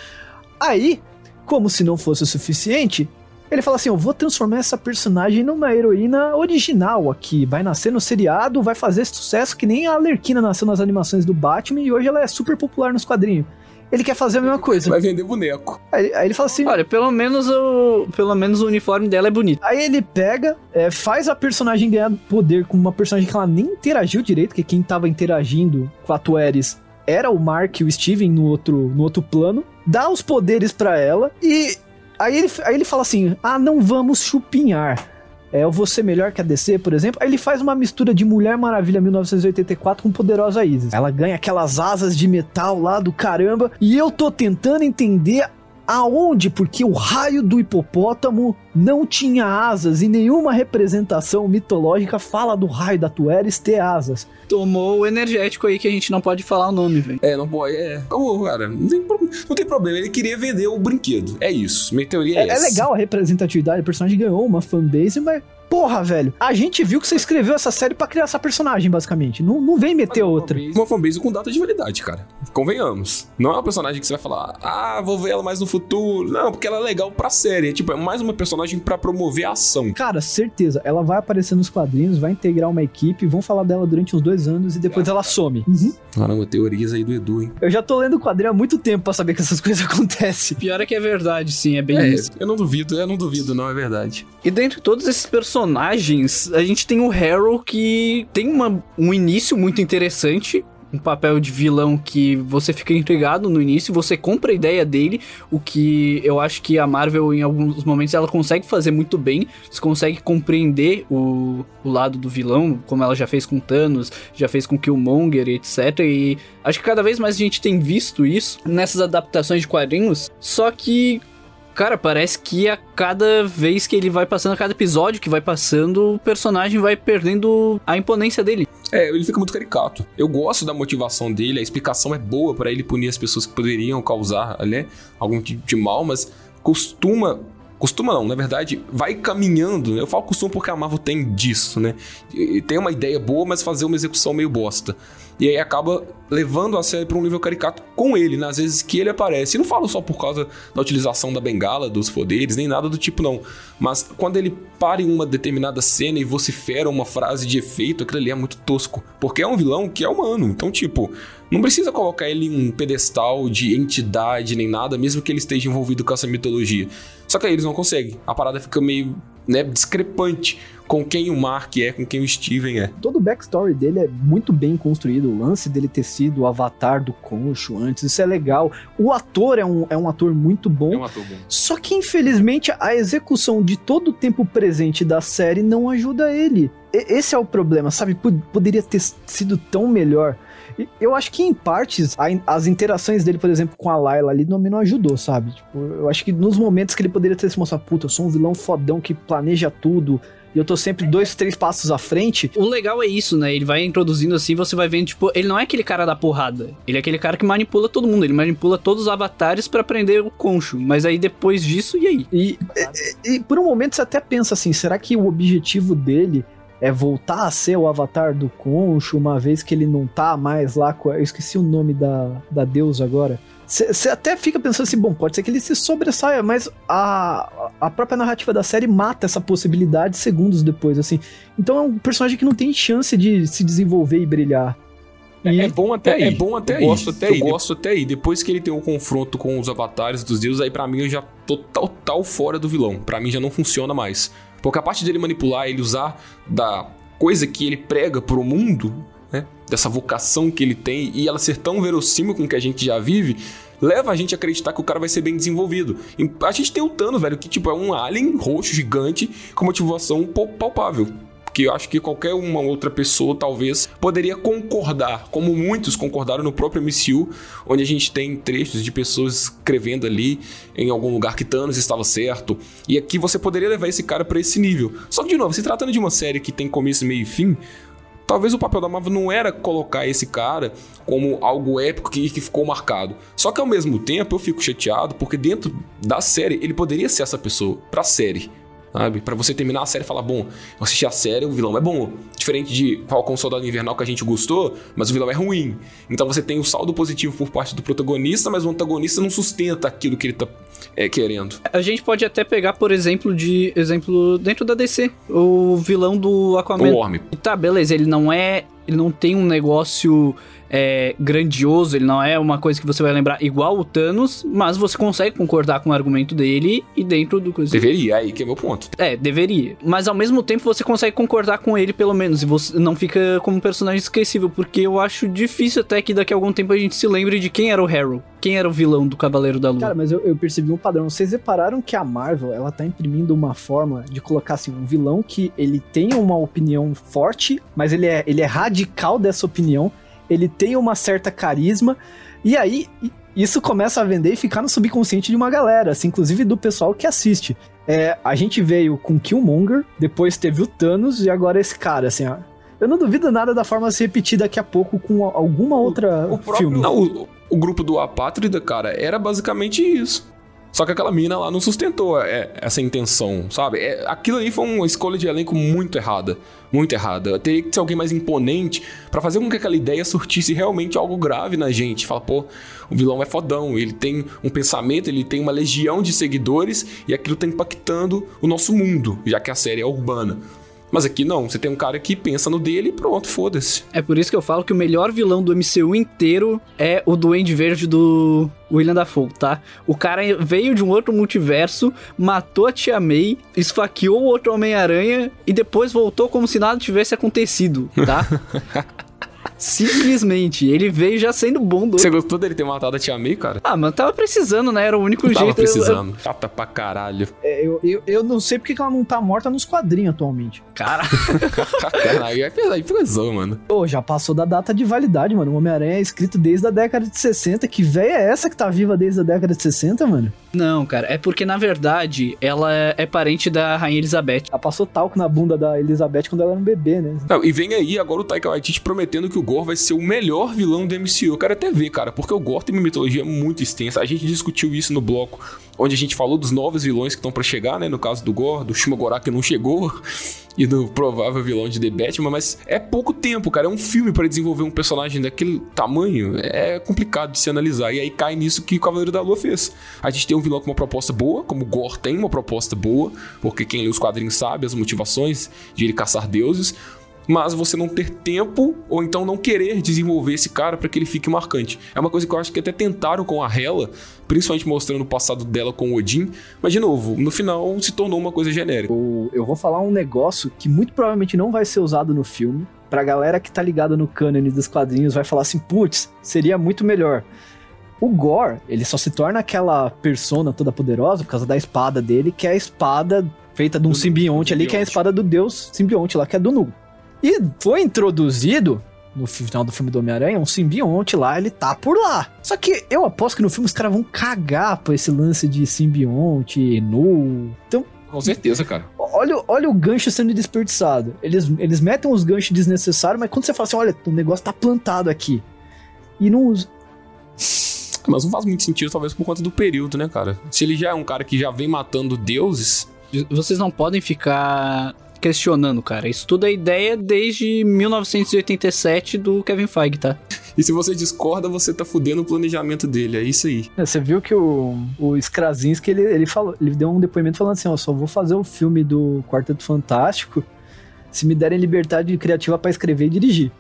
Aí, como se não fosse o suficiente, ele fala assim: Eu vou transformar essa personagem numa heroína original aqui. Vai nascer no seriado, vai fazer sucesso que nem a Alerquina nasceu nas animações do Batman e hoje ela é super popular nos quadrinhos. Ele quer fazer a mesma coisa. Vai vender boneco. Aí, aí, ele fala assim: Olha, pelo menos o, pelo menos o uniforme dela é bonito. Aí ele pega, é, faz a personagem ganhar poder com uma personagem que ela nem interagiu direito, que quem tava interagindo com a Tueres era o Mark e o Steven no outro, no outro plano, dá os poderes para ela e aí ele, aí ele fala assim: ah, não vamos chupinhar. É, eu vou ser melhor que a DC, por exemplo. Aí ele faz uma mistura de Mulher Maravilha 1984 com Poderosa Isis. Ela ganha aquelas asas de metal lá do caramba. E eu tô tentando entender Aonde? Porque o raio do hipopótamo não tinha asas e nenhuma representação mitológica fala do raio da Tueres ter asas. Tomou o energético aí que a gente não pode falar o nome, velho. É, não pode. É. Cara, não tem, não tem problema. Ele queria vender o brinquedo. É isso. Minha teoria é, é, é essa. É legal a representatividade. O personagem ganhou uma fanbase, mas porra, velho, a gente viu que você escreveu essa série para criar essa personagem, basicamente. Não, não vem meter outra. Uma fanbase com data de validade, cara. Convenhamos. Não é uma personagem que você vai falar, ah, vou ver ela mais no futuro. Não, porque ela é legal pra série. É, tipo, é mais uma personagem para promover a ação. Cara, certeza. Ela vai aparecer nos quadrinhos, vai integrar uma equipe, vão falar dela durante uns dois anos e depois ela some. Uhum. Caramba, teorias aí do Edu, hein? Eu já tô lendo o quadrinho há muito tempo para saber que essas coisas acontecem. Pior é que é verdade, sim, é bem é, isso. Eu não duvido, eu não duvido, não, é verdade. E dentre todos esses personagens personagens, a gente tem o Harold que tem uma, um início muito interessante, um papel de vilão que você fica intrigado no início, você compra a ideia dele, o que eu acho que a Marvel em alguns momentos ela consegue fazer muito bem, você consegue compreender o, o lado do vilão, como ela já fez com Thanos, já fez com Killmonger, etc. E acho que cada vez mais a gente tem visto isso nessas adaptações de quadrinhos, só que Cara, parece que a cada vez que ele vai passando, a cada episódio que vai passando, o personagem vai perdendo a imponência dele. É, ele fica muito caricato. Eu gosto da motivação dele, a explicação é boa para ele punir as pessoas que poderiam causar, né, algum tipo de mal, mas costuma Costuma não, na verdade, vai caminhando. Eu falo costuma porque a Marvel tem disso, né? Tem uma ideia boa, mas fazer uma execução meio bosta. E aí acaba levando a série para um nível caricato com ele, nas né? vezes que ele aparece. E não falo só por causa da utilização da bengala, dos poderes, nem nada do tipo, não. Mas quando ele para em uma determinada cena e vocifera uma frase de efeito, aquilo ali é muito tosco. Porque é um vilão que é humano. Então, tipo, não precisa colocar ele em um pedestal de entidade nem nada, mesmo que ele esteja envolvido com essa mitologia. Só que aí eles não conseguem. A parada fica meio né, discrepante com quem o Mark é, com quem o Steven é. Todo o backstory dele é muito bem construído. O lance dele ter sido o avatar do Concho antes, isso é legal. O ator é um, é um ator muito bom. É um ator bom. Só que, infelizmente, a execução de todo o tempo presente da série não ajuda ele. E, esse é o problema, sabe? Poderia ter sido tão melhor. Eu acho que em partes, as interações dele, por exemplo, com a Layla ali, não, não ajudou, sabe? Tipo, eu acho que nos momentos que ele poderia ter se mostrado, puta, eu sou um vilão fodão que planeja tudo, e eu tô sempre dois, três passos à frente. O legal é isso, né? Ele vai introduzindo assim, você vai vendo, tipo, ele não é aquele cara da porrada. Ele é aquele cara que manipula todo mundo. Ele manipula todos os avatares para prender o concho. Mas aí depois disso, e aí? E, e, e por um momento você até pensa assim: será que o objetivo dele é voltar a ser o avatar do Concho, uma vez que ele não tá mais lá com. Eu esqueci o nome da, da deusa agora. Você até fica pensando assim, bom, pode ser que ele se sobressaia, mas a, a própria narrativa da série mata essa possibilidade segundos depois, assim. Então é um personagem que não tem chance de se desenvolver e brilhar. É, é, bom até aí. É bom até eu aí. Gosto até eu aí. gosto até aí. Depois que ele tem um confronto com os avatares dos deuses, aí para mim eu já tô total fora do vilão. Para mim já não funciona mais. Porque a parte dele manipular, ele usar da coisa que ele prega pro mundo? Dessa vocação que ele tem e ela ser tão verossímil com o que a gente já vive, leva a gente a acreditar que o cara vai ser bem desenvolvido. A gente tem o Thanos, velho, que tipo é um alien roxo gigante com motivação palpável que eu acho que qualquer uma outra pessoa talvez poderia concordar, como muitos concordaram no próprio MCU, onde a gente tem trechos de pessoas escrevendo ali em algum lugar que Thanos estava certo, e aqui você poderia levar esse cara para esse nível. Só que de novo, se tratando de uma série que tem começo, meio e fim, talvez o papel da Marvel não era colocar esse cara como algo épico que, que ficou marcado. Só que ao mesmo tempo eu fico chateado porque dentro da série ele poderia ser essa pessoa pra série sabe? Para você terminar a série e falar, bom, eu assisti a série, o vilão é bom. Diferente de Falcão Soldado Invernal que a gente gostou, mas o vilão é ruim. Então você tem o saldo positivo por parte do protagonista, mas o antagonista não sustenta aquilo que ele tá é, querendo. A gente pode até pegar, por exemplo, de exemplo dentro da DC, o vilão do Aquaman. O Orm. Tá, beleza, ele não é, ele não tem um negócio é, grandioso, ele não é uma coisa que você vai lembrar igual o Thanos, mas você consegue concordar com o argumento dele e dentro do coisa. Deveria, aí que é meu ponto. É, deveria. Mas ao mesmo tempo você consegue concordar com ele, pelo menos, e você não fica como um personagem esquecível, porque eu acho difícil até que daqui a algum tempo a gente se lembre de quem era o Harrow. Quem era o vilão do Cavaleiro da Lua? Cara, mas eu, eu percebi um padrão. Vocês repararam que a Marvel, ela tá imprimindo uma forma de colocar assim, um vilão que ele tem uma opinião forte, mas ele é, ele é radical dessa opinião ele tem uma certa carisma, e aí isso começa a vender e ficar no subconsciente de uma galera, assim, inclusive do pessoal que assiste. É, a gente veio com Killmonger, depois teve o Thanos e agora esse cara, assim, ó. Eu não duvido nada da forma se repetir daqui a pouco com alguma outra o, o próprio, filme. Não, o, o grupo do Apátrida, cara, era basicamente isso. Só que aquela mina lá não sustentou é, essa intenção, sabe? É, aquilo ali foi uma escolha de elenco muito errada. Muito errada. Teria que ser alguém mais imponente para fazer com que aquela ideia surtisse realmente algo grave na gente. Fala, pô, o vilão é fodão, ele tem um pensamento, ele tem uma legião de seguidores e aquilo tá impactando o nosso mundo, já que a série é urbana. Mas aqui não, você tem um cara que pensa no dele e pronto, foda-se. É por isso que eu falo que o melhor vilão do MCU inteiro é o Duende Verde do William Dafoe, tá? O cara veio de um outro multiverso, matou a Tia May, esfaqueou o outro Homem-Aranha e depois voltou como se nada tivesse acontecido, tá? Simplesmente. Ele veio já sendo bom do. Você gostou dele ter matado a Tia May, cara? Ah, mas tava precisando, né? Era o único tava jeito. Tava precisando. Eu... Chata pra caralho. É, eu, eu, eu não sei porque ela não tá morta nos quadrinhos atualmente. Cara. Caralho, aí pesou, mano. Pô, já passou da data de validade, mano. O Homem-Aranha é escrito desde a década de 60. Que velha é essa que tá viva desde a década de 60, mano? Não, cara, é porque na verdade ela é parente da Rainha Elizabeth. Ela passou talco na bunda da Elizabeth quando ela era um bebê, né? Não, e vem aí agora o Taika Waititi prometendo que o Gore vai ser o melhor vilão do MCU. Eu quero até ver, cara, porque o Gore tem uma mitologia muito extensa. A gente discutiu isso no bloco onde a gente falou dos novos vilões que estão para chegar, né? No caso do Gore, do Shumagorá que não chegou e do provável vilão de The Batman, mas é pouco tempo, cara. É um filme para desenvolver um personagem daquele tamanho. É complicado de se analisar. E aí cai nisso que o Cavaleiro da Lua fez. A gente tem um vilão com uma proposta boa, como Gore tem uma proposta boa, porque quem lê os quadrinhos sabe as motivações de ele caçar deuses mas você não ter tempo ou então não querer desenvolver esse cara para que ele fique marcante. É uma coisa que eu acho que até tentaram com a Hela, principalmente mostrando o passado dela com o Odin, mas de novo, no final se tornou uma coisa genérica. Eu vou falar um negócio que muito provavelmente não vai ser usado no filme. Pra galera que tá ligada no cânone dos quadrinhos, vai falar assim: putz, seria muito melhor. O Gore, ele só se torna aquela persona toda poderosa por causa da espada dele, que é a espada feita de um simbionte ali, que é a espada do deus simbionte lá, que é do Nu. E foi introduzido no final do filme do Homem-Aranha, um simbionte lá, ele tá por lá. Só que eu aposto que no filme os caras vão cagar pra esse lance de simbionte, nu. Então. Com certeza, cara. Olha, olha o gancho sendo desperdiçado. Eles, eles metem os ganchos desnecessários, mas quando você fala assim, olha, o negócio tá plantado aqui. E não usa. Mas não faz muito sentido, talvez por conta do período, né, cara? Se ele já é um cara que já vem matando deuses. Vocês não podem ficar questionando, cara. Isso tudo é ideia desde 1987 do Kevin Feige, tá? E se você discorda, você tá fudendo o planejamento dele, é isso aí. É, você viu que o, o Skrasinski, ele, ele, falou, ele deu um depoimento falando assim, ó, só vou fazer o filme do Quarteto Fantástico se me derem liberdade criativa para escrever e dirigir.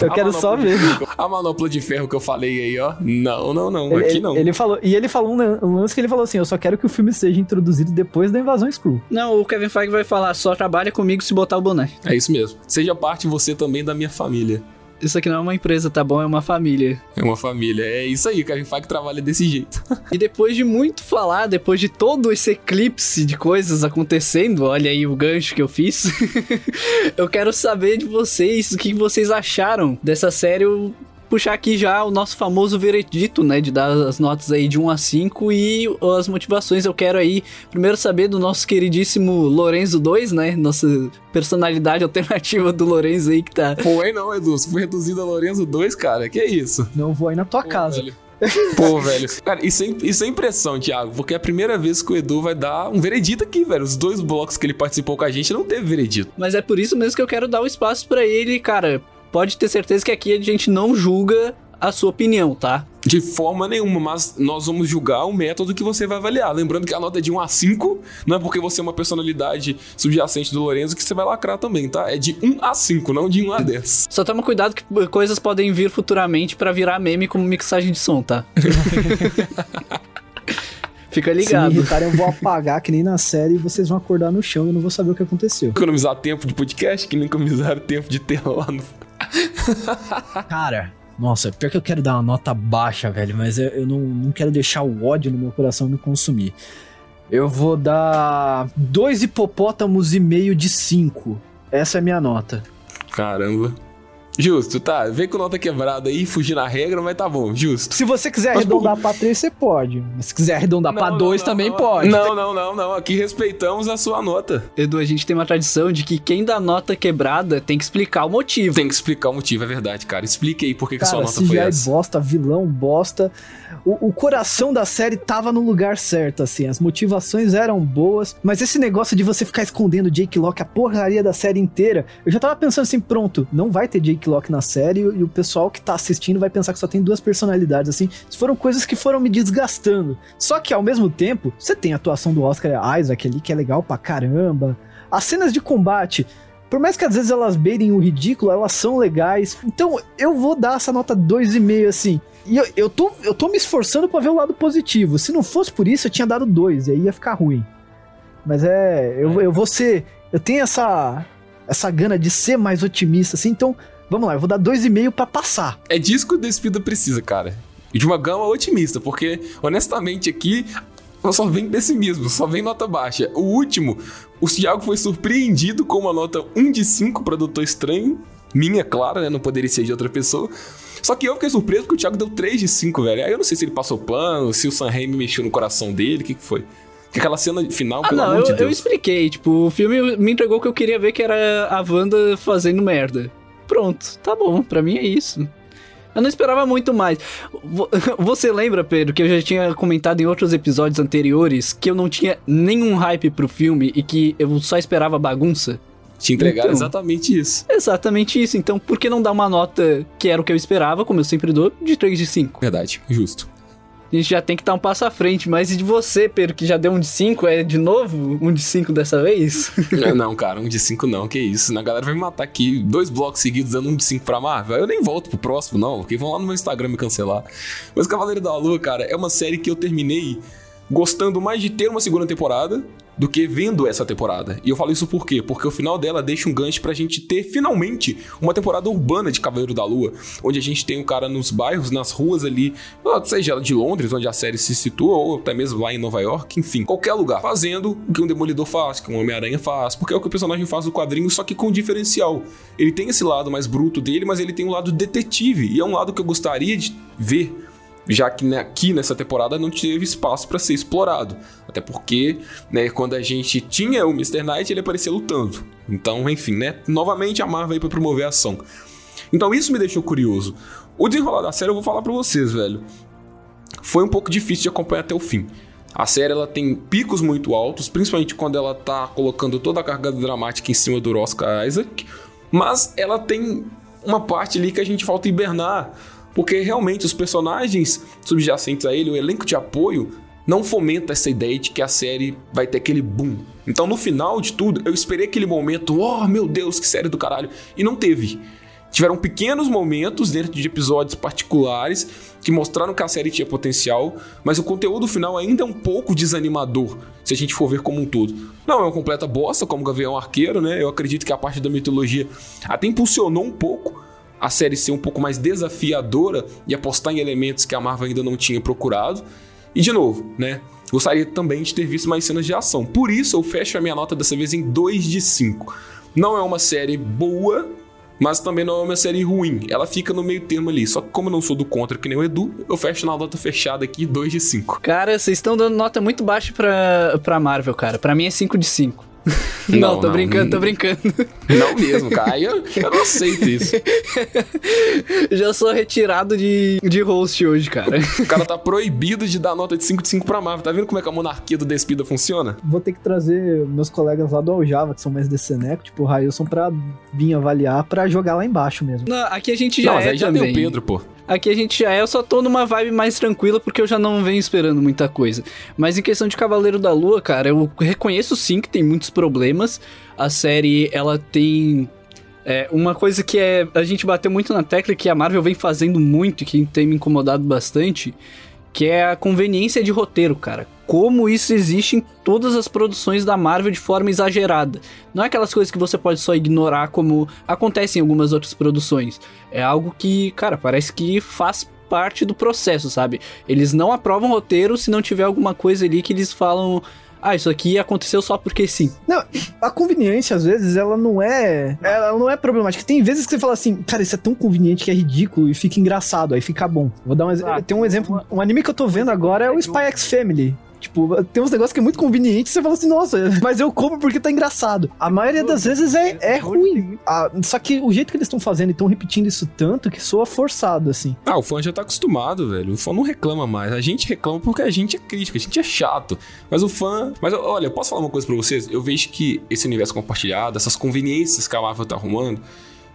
Eu a quero só ver. A manopla de ferro que eu falei aí, ó. Não, não, não. Ele, aqui não. Ele falou, e ele falou um lance que ele falou assim: eu só quero que o filme seja introduzido depois da invasão Skrull. Não, o Kevin Feige vai falar: só trabalha comigo se botar o boné. É isso mesmo. Seja parte você também da minha família. Isso aqui não é uma empresa, tá bom? É uma família. É uma família. É isso aí, Kevin Feige trabalha desse jeito. e depois de muito falar, depois de todo esse eclipse de coisas acontecendo, olha aí o gancho que eu fiz. eu quero saber de vocês o que vocês acharam dessa série puxar aqui já o nosso famoso veredito, né? De dar as notas aí de 1 a 5 e as motivações. Eu quero aí primeiro saber do nosso queridíssimo Lorenzo 2, né? Nossa personalidade alternativa do Lorenzo aí que tá. Foi não, Edu. Você foi reduzido a Lorenzo 2, cara. Que é isso? Não vou aí na tua Pô, casa. Velho. Pô, velho. Cara, isso é, isso é impressão, Thiago, porque é a primeira vez que o Edu vai dar um veredito aqui, velho. Os dois blocos que ele participou com a gente não teve veredito. Mas é por isso mesmo que eu quero dar o um espaço para ele, cara, pode ter certeza que aqui a gente não julga a sua opinião, tá? De forma nenhuma, mas nós vamos julgar o método que você vai avaliar. Lembrando que a nota é de 1 a 5, não é porque você é uma personalidade subjacente do Lorenzo que você vai lacrar também, tá? É de 1 a 5, não de 1 a 10. Só toma cuidado que coisas podem vir futuramente para virar meme como mixagem de som, tá? Fica ligado. Se me irritarem, eu vou apagar que nem na série e vocês vão acordar no chão e eu não vou saber o que aconteceu. Economizar tempo de podcast, que nem economizaram tempo de tela lá no Cara, nossa, pior que eu quero dar uma nota baixa, velho, mas eu, eu não, não quero deixar o ódio no meu coração me consumir. Eu vou dar dois hipopótamos e meio de cinco. Essa é a minha nota. Caramba. Justo, tá. Vem com nota quebrada aí, fugir na regra, mas tá bom, justo. Se você quiser mas, arredondar por... pra 3, você pode. Mas se quiser arredondar não, pra 2, também não, pode. Não, não, não, não. Aqui respeitamos a sua nota. Edu, a gente tem uma tradição de que quem dá nota quebrada tem que explicar o motivo. Tem que explicar o motivo, é verdade, cara. Explique aí por que, cara, que a sua nota foi essa. É bosta, vilão bosta. O, o coração da série tava no lugar certo, assim. As motivações eram boas, mas esse negócio de você ficar escondendo Jake Locke a porcaria da série inteira, eu já tava pensando assim, pronto, não vai ter Jake Locke na série e o pessoal que tá assistindo vai pensar que só tem duas personalidades, assim. Foram coisas que foram me desgastando. Só que ao mesmo tempo, você tem a atuação do Oscar Isaac ali, que é legal pra caramba. As cenas de combate, por mais que às vezes elas beitem o ridículo, elas são legais. Então eu vou dar essa nota 2,5 assim. E eu, eu, tô, eu tô me esforçando para ver o lado positivo. Se não fosse por isso, eu tinha dado 2, e aí ia ficar ruim. Mas é. Eu, eu vou ser. Eu tenho essa. Essa gana de ser mais otimista, assim, então Vamos lá, eu vou dar 2,5 para passar. É disso que o Despida precisa, cara. E de uma gama otimista, porque, honestamente, aqui só vem pessimismo, só vem nota baixa. O último, o Thiago foi surpreendido com uma nota 1 de 5 para Doutor Estranho. Minha, claro, né? Não poderia ser de outra pessoa. Só que eu fiquei surpreso porque o Thiago deu 3 de 5, velho. Aí eu não sei se ele passou pano, se o Sam Raimi mexeu no coração dele, o que, que foi. Aquela cena final, ah, pelo não, amor eu, de Deus. eu expliquei. Tipo, o filme me entregou o que eu queria ver, que era a Wanda fazendo merda. Pronto, tá bom, pra mim é isso. Eu não esperava muito mais. Vo- Você lembra, Pedro, que eu já tinha comentado em outros episódios anteriores que eu não tinha nenhum hype pro filme e que eu só esperava bagunça? Te entregaram Então. exatamente isso. Exatamente isso. Então, por que não dar uma nota que era o que eu esperava, como eu sempre dou, de 3 de 5? Verdade, justo. A gente já tem que dar um passo à frente. Mas e de você, Pedro, que já deu um de 5, é de novo um de 5 dessa vez? não, não, cara, um de 5 não, que isso. A galera vai me matar aqui, dois blocos seguidos dando um de 5 pra Marvel. Eu nem volto pro próximo, não, porque vão lá no meu Instagram me cancelar. Mas Cavaleiro da Lua, cara, é uma série que eu terminei gostando mais de ter uma segunda temporada do que vendo essa temporada. E eu falo isso por quê? Porque o final dela deixa um gancho pra gente ter finalmente uma temporada urbana de Cavaleiro da Lua, onde a gente tem um cara nos bairros, nas ruas ali, seja de Londres, onde a série se situa, ou até mesmo lá em Nova York, enfim, qualquer lugar, fazendo o que um Demolidor faz, que um Homem-Aranha faz, porque é o que o personagem faz no quadrinho, só que com um diferencial. Ele tem esse lado mais bruto dele, mas ele tem um lado detetive, e é um lado que eu gostaria de ver já que aqui nessa temporada não teve espaço para ser explorado. Até porque, né, quando a gente tinha o Mr. Knight, ele aparecia lutando. Então, enfim, né? Novamente a Marvel aí pra promover a ação. Então isso me deixou curioso. O desenrolar da série eu vou falar pra vocês, velho. Foi um pouco difícil de acompanhar até o fim. A série ela tem picos muito altos, principalmente quando ela tá colocando toda a carga dramática em cima do Oscar Isaac, mas ela tem uma parte ali que a gente falta hibernar, porque realmente os personagens subjacentes a ele, o elenco de apoio, não fomenta essa ideia de que a série vai ter aquele boom. Então, no final de tudo, eu esperei aquele momento, oh meu Deus, que série do caralho, e não teve. Tiveram pequenos momentos dentro de episódios particulares que mostraram que a série tinha potencial, mas o conteúdo final ainda é um pouco desanimador, se a gente for ver como um todo. Não é uma completa bosta, como Gavião Arqueiro, né? Eu acredito que a parte da mitologia até impulsionou um pouco a série ser um pouco mais desafiadora e apostar em elementos que a Marvel ainda não tinha procurado. E de novo, né? Gostaria também de ter visto mais cenas de ação. Por isso eu fecho a minha nota dessa vez em 2 de 5. Não é uma série boa, mas também não é uma série ruim. Ela fica no meio termo ali. Só que como eu não sou do contra que nem o Edu, eu fecho na nota fechada aqui 2 de 5. Cara, vocês estão dando nota muito baixa pra, pra Marvel, cara. Pra mim é 5 de 5. Não, Não, tô não. brincando, tô brincando. Não mesmo, cara. Eu, eu não aceito isso. Já sou retirado de, de host hoje, cara. O cara tá proibido de dar nota de 5 de 5 pra Marvel. Tá vendo como é que a monarquia do Despida funciona? Vou ter que trazer meus colegas lá do Aljava, que são mais desse Seneco, tipo o Railson, pra vir avaliar, pra jogar lá embaixo mesmo. Não, aqui a gente já não, mas é aí já também. tem o Pedro, pô. Aqui a gente já é, eu só tô numa vibe mais tranquila porque eu já não venho esperando muita coisa. Mas em questão de Cavaleiro da Lua, cara, eu reconheço sim que tem muitos problemas. A série, ela tem. é, uma coisa que é. A gente bateu muito na tecla que a Marvel vem fazendo muito e que tem me incomodado bastante. Que é a conveniência de roteiro, cara. Como isso existe em todas as produções da Marvel de forma exagerada. Não é aquelas coisas que você pode só ignorar como acontece em algumas outras produções. É algo que, cara, parece que faz parte do processo, sabe? Eles não aprovam roteiro se não tiver alguma coisa ali que eles falam. Ah, isso aqui aconteceu só porque sim. Não, a conveniência, às vezes, ela não é. Ela não é problemática. Tem vezes que você fala assim, cara, isso é tão conveniente que é ridículo e fica engraçado, aí fica bom. Vou dar um exemplo. Ah, tem um exemplo. Um anime que eu tô vendo agora é o Spy X Family. Tipo, tem uns negócios que é muito conveniente, você fala assim, nossa, mas eu compro porque tá engraçado. A maioria das vezes é, é ruim. Ah, só que o jeito que eles estão fazendo e estão repetindo isso tanto que soa forçado, assim. Ah, o fã já tá acostumado, velho. O fã não reclama mais. A gente reclama porque a gente é crítico, a gente é chato. Mas o fã. Mas olha, eu posso falar uma coisa pra vocês? Eu vejo que esse universo compartilhado, essas conveniências que a Marvel tá arrumando,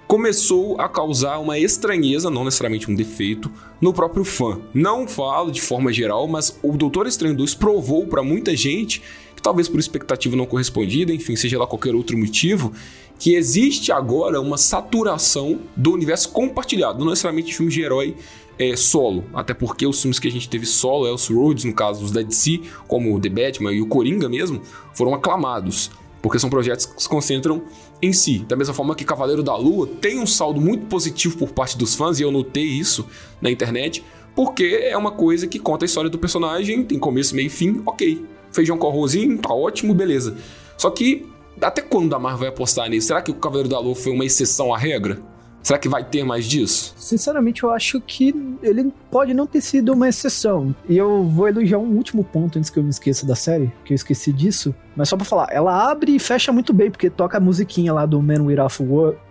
começou a causar uma estranheza, não necessariamente um defeito, no próprio fã. Não falo de forma geral, mas o Doutor Estranho 2 provou pra muita gente que talvez por expectativa não correspondida, enfim, seja lá qualquer outro motivo, que existe agora uma saturação do universo compartilhado, não necessariamente filmes de herói é, solo, até porque os filmes que a gente teve solo, Elseworlds, no caso os da DC, como o The Batman e o Coringa mesmo, foram aclamados, porque são projetos que se concentram em si. Da mesma forma que Cavaleiro da Lua tem um saldo muito positivo por parte dos fãs, e eu notei isso na internet, porque é uma coisa que conta a história do personagem, tem começo, meio e fim, ok. Feijão com arrozinho, tá ótimo, beleza. Só que, até quando a Marvel vai apostar nisso? Será que o Cavaleiro da Lua foi uma exceção à regra? Será que vai ter mais disso? Sinceramente, eu acho que ele pode não ter sido uma exceção. E eu vou elogiar um último ponto antes que eu me esqueça da série, que eu esqueci disso. Mas só pra falar, ela abre e fecha muito bem, porque toca a musiquinha lá do Man Without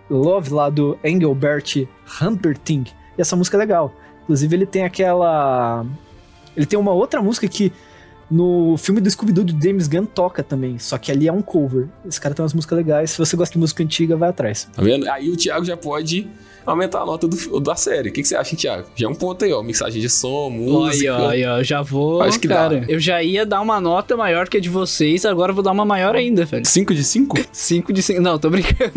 Love, lá do Engelbert Humperdinck. E essa música é legal. Inclusive, ele tem aquela. Ele tem uma outra música que no filme do Scooby-Doo do James Gunn toca também, só que ali é um cover. Esse cara tem umas músicas legais. Se você gosta de música antiga, vai atrás. Tá vendo? Aí o Thiago já pode aumentar a nota do, da série. O que, que você acha, Thiago? Já é um ponto aí, ó. Mixagem de som, música. Olha, olha, já vou. Acho que cara, dá. eu já ia dar uma nota maior que a de vocês, agora eu vou dar uma maior ainda, velho. 5 de 5? 5 de 5. Não, tô brincando.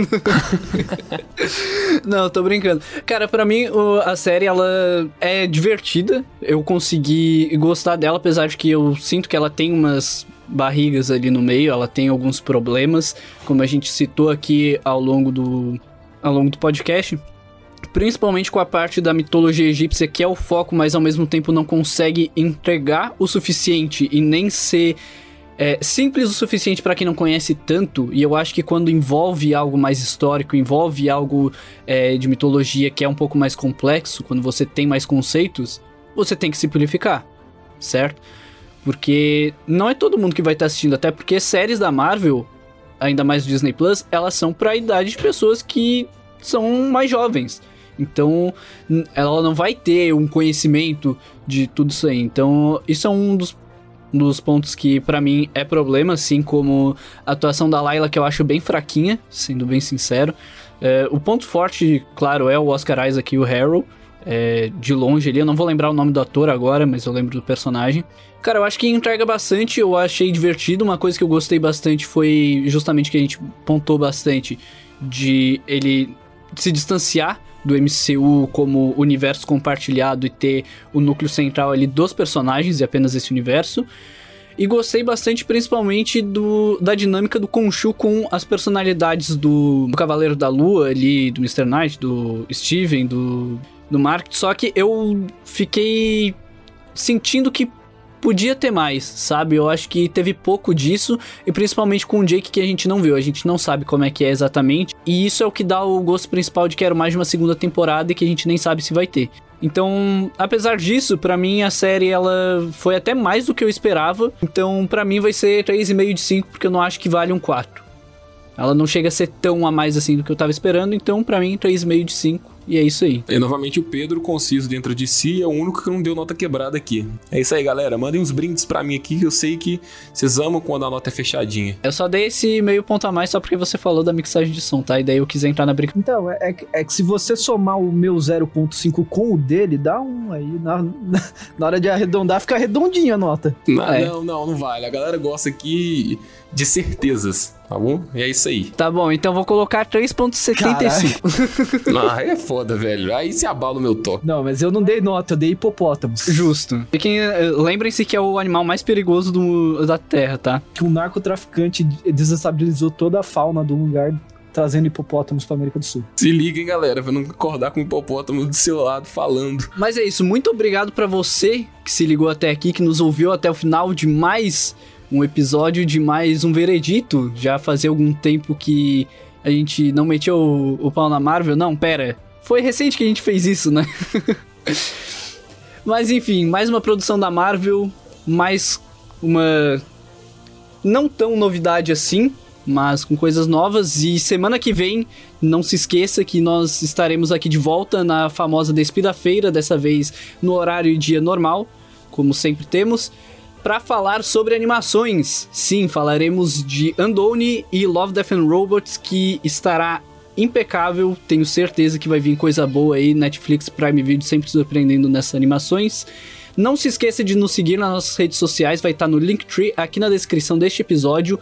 Não, tô brincando. Cara, pra mim, o- a série, ela é divertida. Eu consegui gostar dela, apesar de que eu sinto que ela tem umas barrigas ali no meio, ela tem alguns problemas, como a gente citou aqui ao longo do, ao longo do podcast. Principalmente com a parte da mitologia egípcia, que é o foco, mas ao mesmo tempo não consegue entregar o suficiente e nem ser é, simples o suficiente para quem não conhece tanto, e eu acho que quando envolve algo mais histórico, envolve algo é, de mitologia que é um pouco mais complexo, quando você tem mais conceitos, você tem que simplificar, certo? Porque não é todo mundo que vai estar assistindo, até porque séries da Marvel, ainda mais Disney Plus, elas são pra idade de pessoas que são mais jovens. Então, ela não vai ter um conhecimento de tudo isso aí. Então, isso é um dos dos pontos que pra mim é problema, assim como a atuação da Layla, que eu acho bem fraquinha, sendo bem sincero. É, o ponto forte, claro, é o Oscar Isaac e o Harold, é, de longe ali. Eu não vou lembrar o nome do ator agora, mas eu lembro do personagem. Cara, eu acho que entrega bastante, eu achei divertido. Uma coisa que eu gostei bastante foi justamente que a gente pontou bastante de ele se distanciar do MCU como universo compartilhado e ter o núcleo central ali dos personagens e apenas esse universo. E gostei bastante, principalmente, do, da dinâmica do Khonshu com as personalidades do, do Cavaleiro da Lua ali, do Mr. Knight, do Steven, do, do Mark. Só que eu fiquei sentindo que podia ter mais, sabe? Eu acho que teve pouco disso, e principalmente com o Jake que a gente não viu, a gente não sabe como é que é exatamente, e isso é o que dá o gosto principal de quero mais de uma segunda temporada e que a gente nem sabe se vai ter. Então, apesar disso, pra mim a série ela foi até mais do que eu esperava. Então, pra mim vai ser 3,5 de 5, porque eu não acho que vale um 4. Ela não chega a ser tão a mais assim do que eu tava esperando, então pra mim 3,5 de 5. E é isso aí. E novamente o Pedro, conciso dentro de si, é o único que não deu nota quebrada aqui. É isso aí, galera. Mandem uns brindes pra mim aqui, que eu sei que vocês amam quando a nota é fechadinha. Eu só dei esse meio ponto a mais só porque você falou da mixagem de som, tá? E daí eu quis entrar na briga. Então, é, é que- é que se você somar o meu 0.5 com o dele, dá um aí. Na, na hora de arredondar, fica redondinha a nota. Não, É. não, não, não vale. A galera gosta aqui de certezas, tá bom? E é isso aí. Tá bom, então vou colocar 3.75. Ah, é foda, velho. Aí se abala o meu toque. Não, mas eu não dei nota, eu dei hipopótamos. Justo. Fiquem, eh, lembrem-se que é o animal mais perigoso do, da Terra, tá? Que um narcotraficante desestabilizou toda a fauna do lugar, trazendo hipopótamos pra América do Sul. Se liguem, galera, pra não acordar com o hipopótamo do seu lado falando. Mas é isso, muito obrigado pra você que se ligou até aqui, que nos ouviu até o final de mais um episódio, de mais um veredito. Já fazia algum tempo que a gente não metia o, o pau na Marvel. Não, pera. Foi recente que a gente fez isso, né? Mas enfim, mais uma produção da Marvel, mais uma não tão novidade assim, mas com coisas novas. E semana que vem, não se esqueça que nós estaremos aqui de volta na famosa Despida-feira, dessa vez no horário e dia normal, como sempre temos, para falar sobre animações. Sim, falaremos de Undone e Love, Death and Robots, que estará impecável. Tenho certeza que vai vir coisa boa aí. Netflix, Prime Video sempre surpreendendo nessas animações. Não se esqueça de nos seguir nas nossas redes sociais, vai estar no Linktree aqui na descrição deste episódio.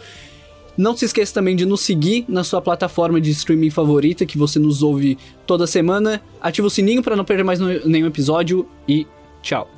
Não se esqueça também de nos seguir na sua plataforma de streaming favorita, que você nos ouve toda semana. Ativa o sininho para não perder mais nenhum episódio e tchau.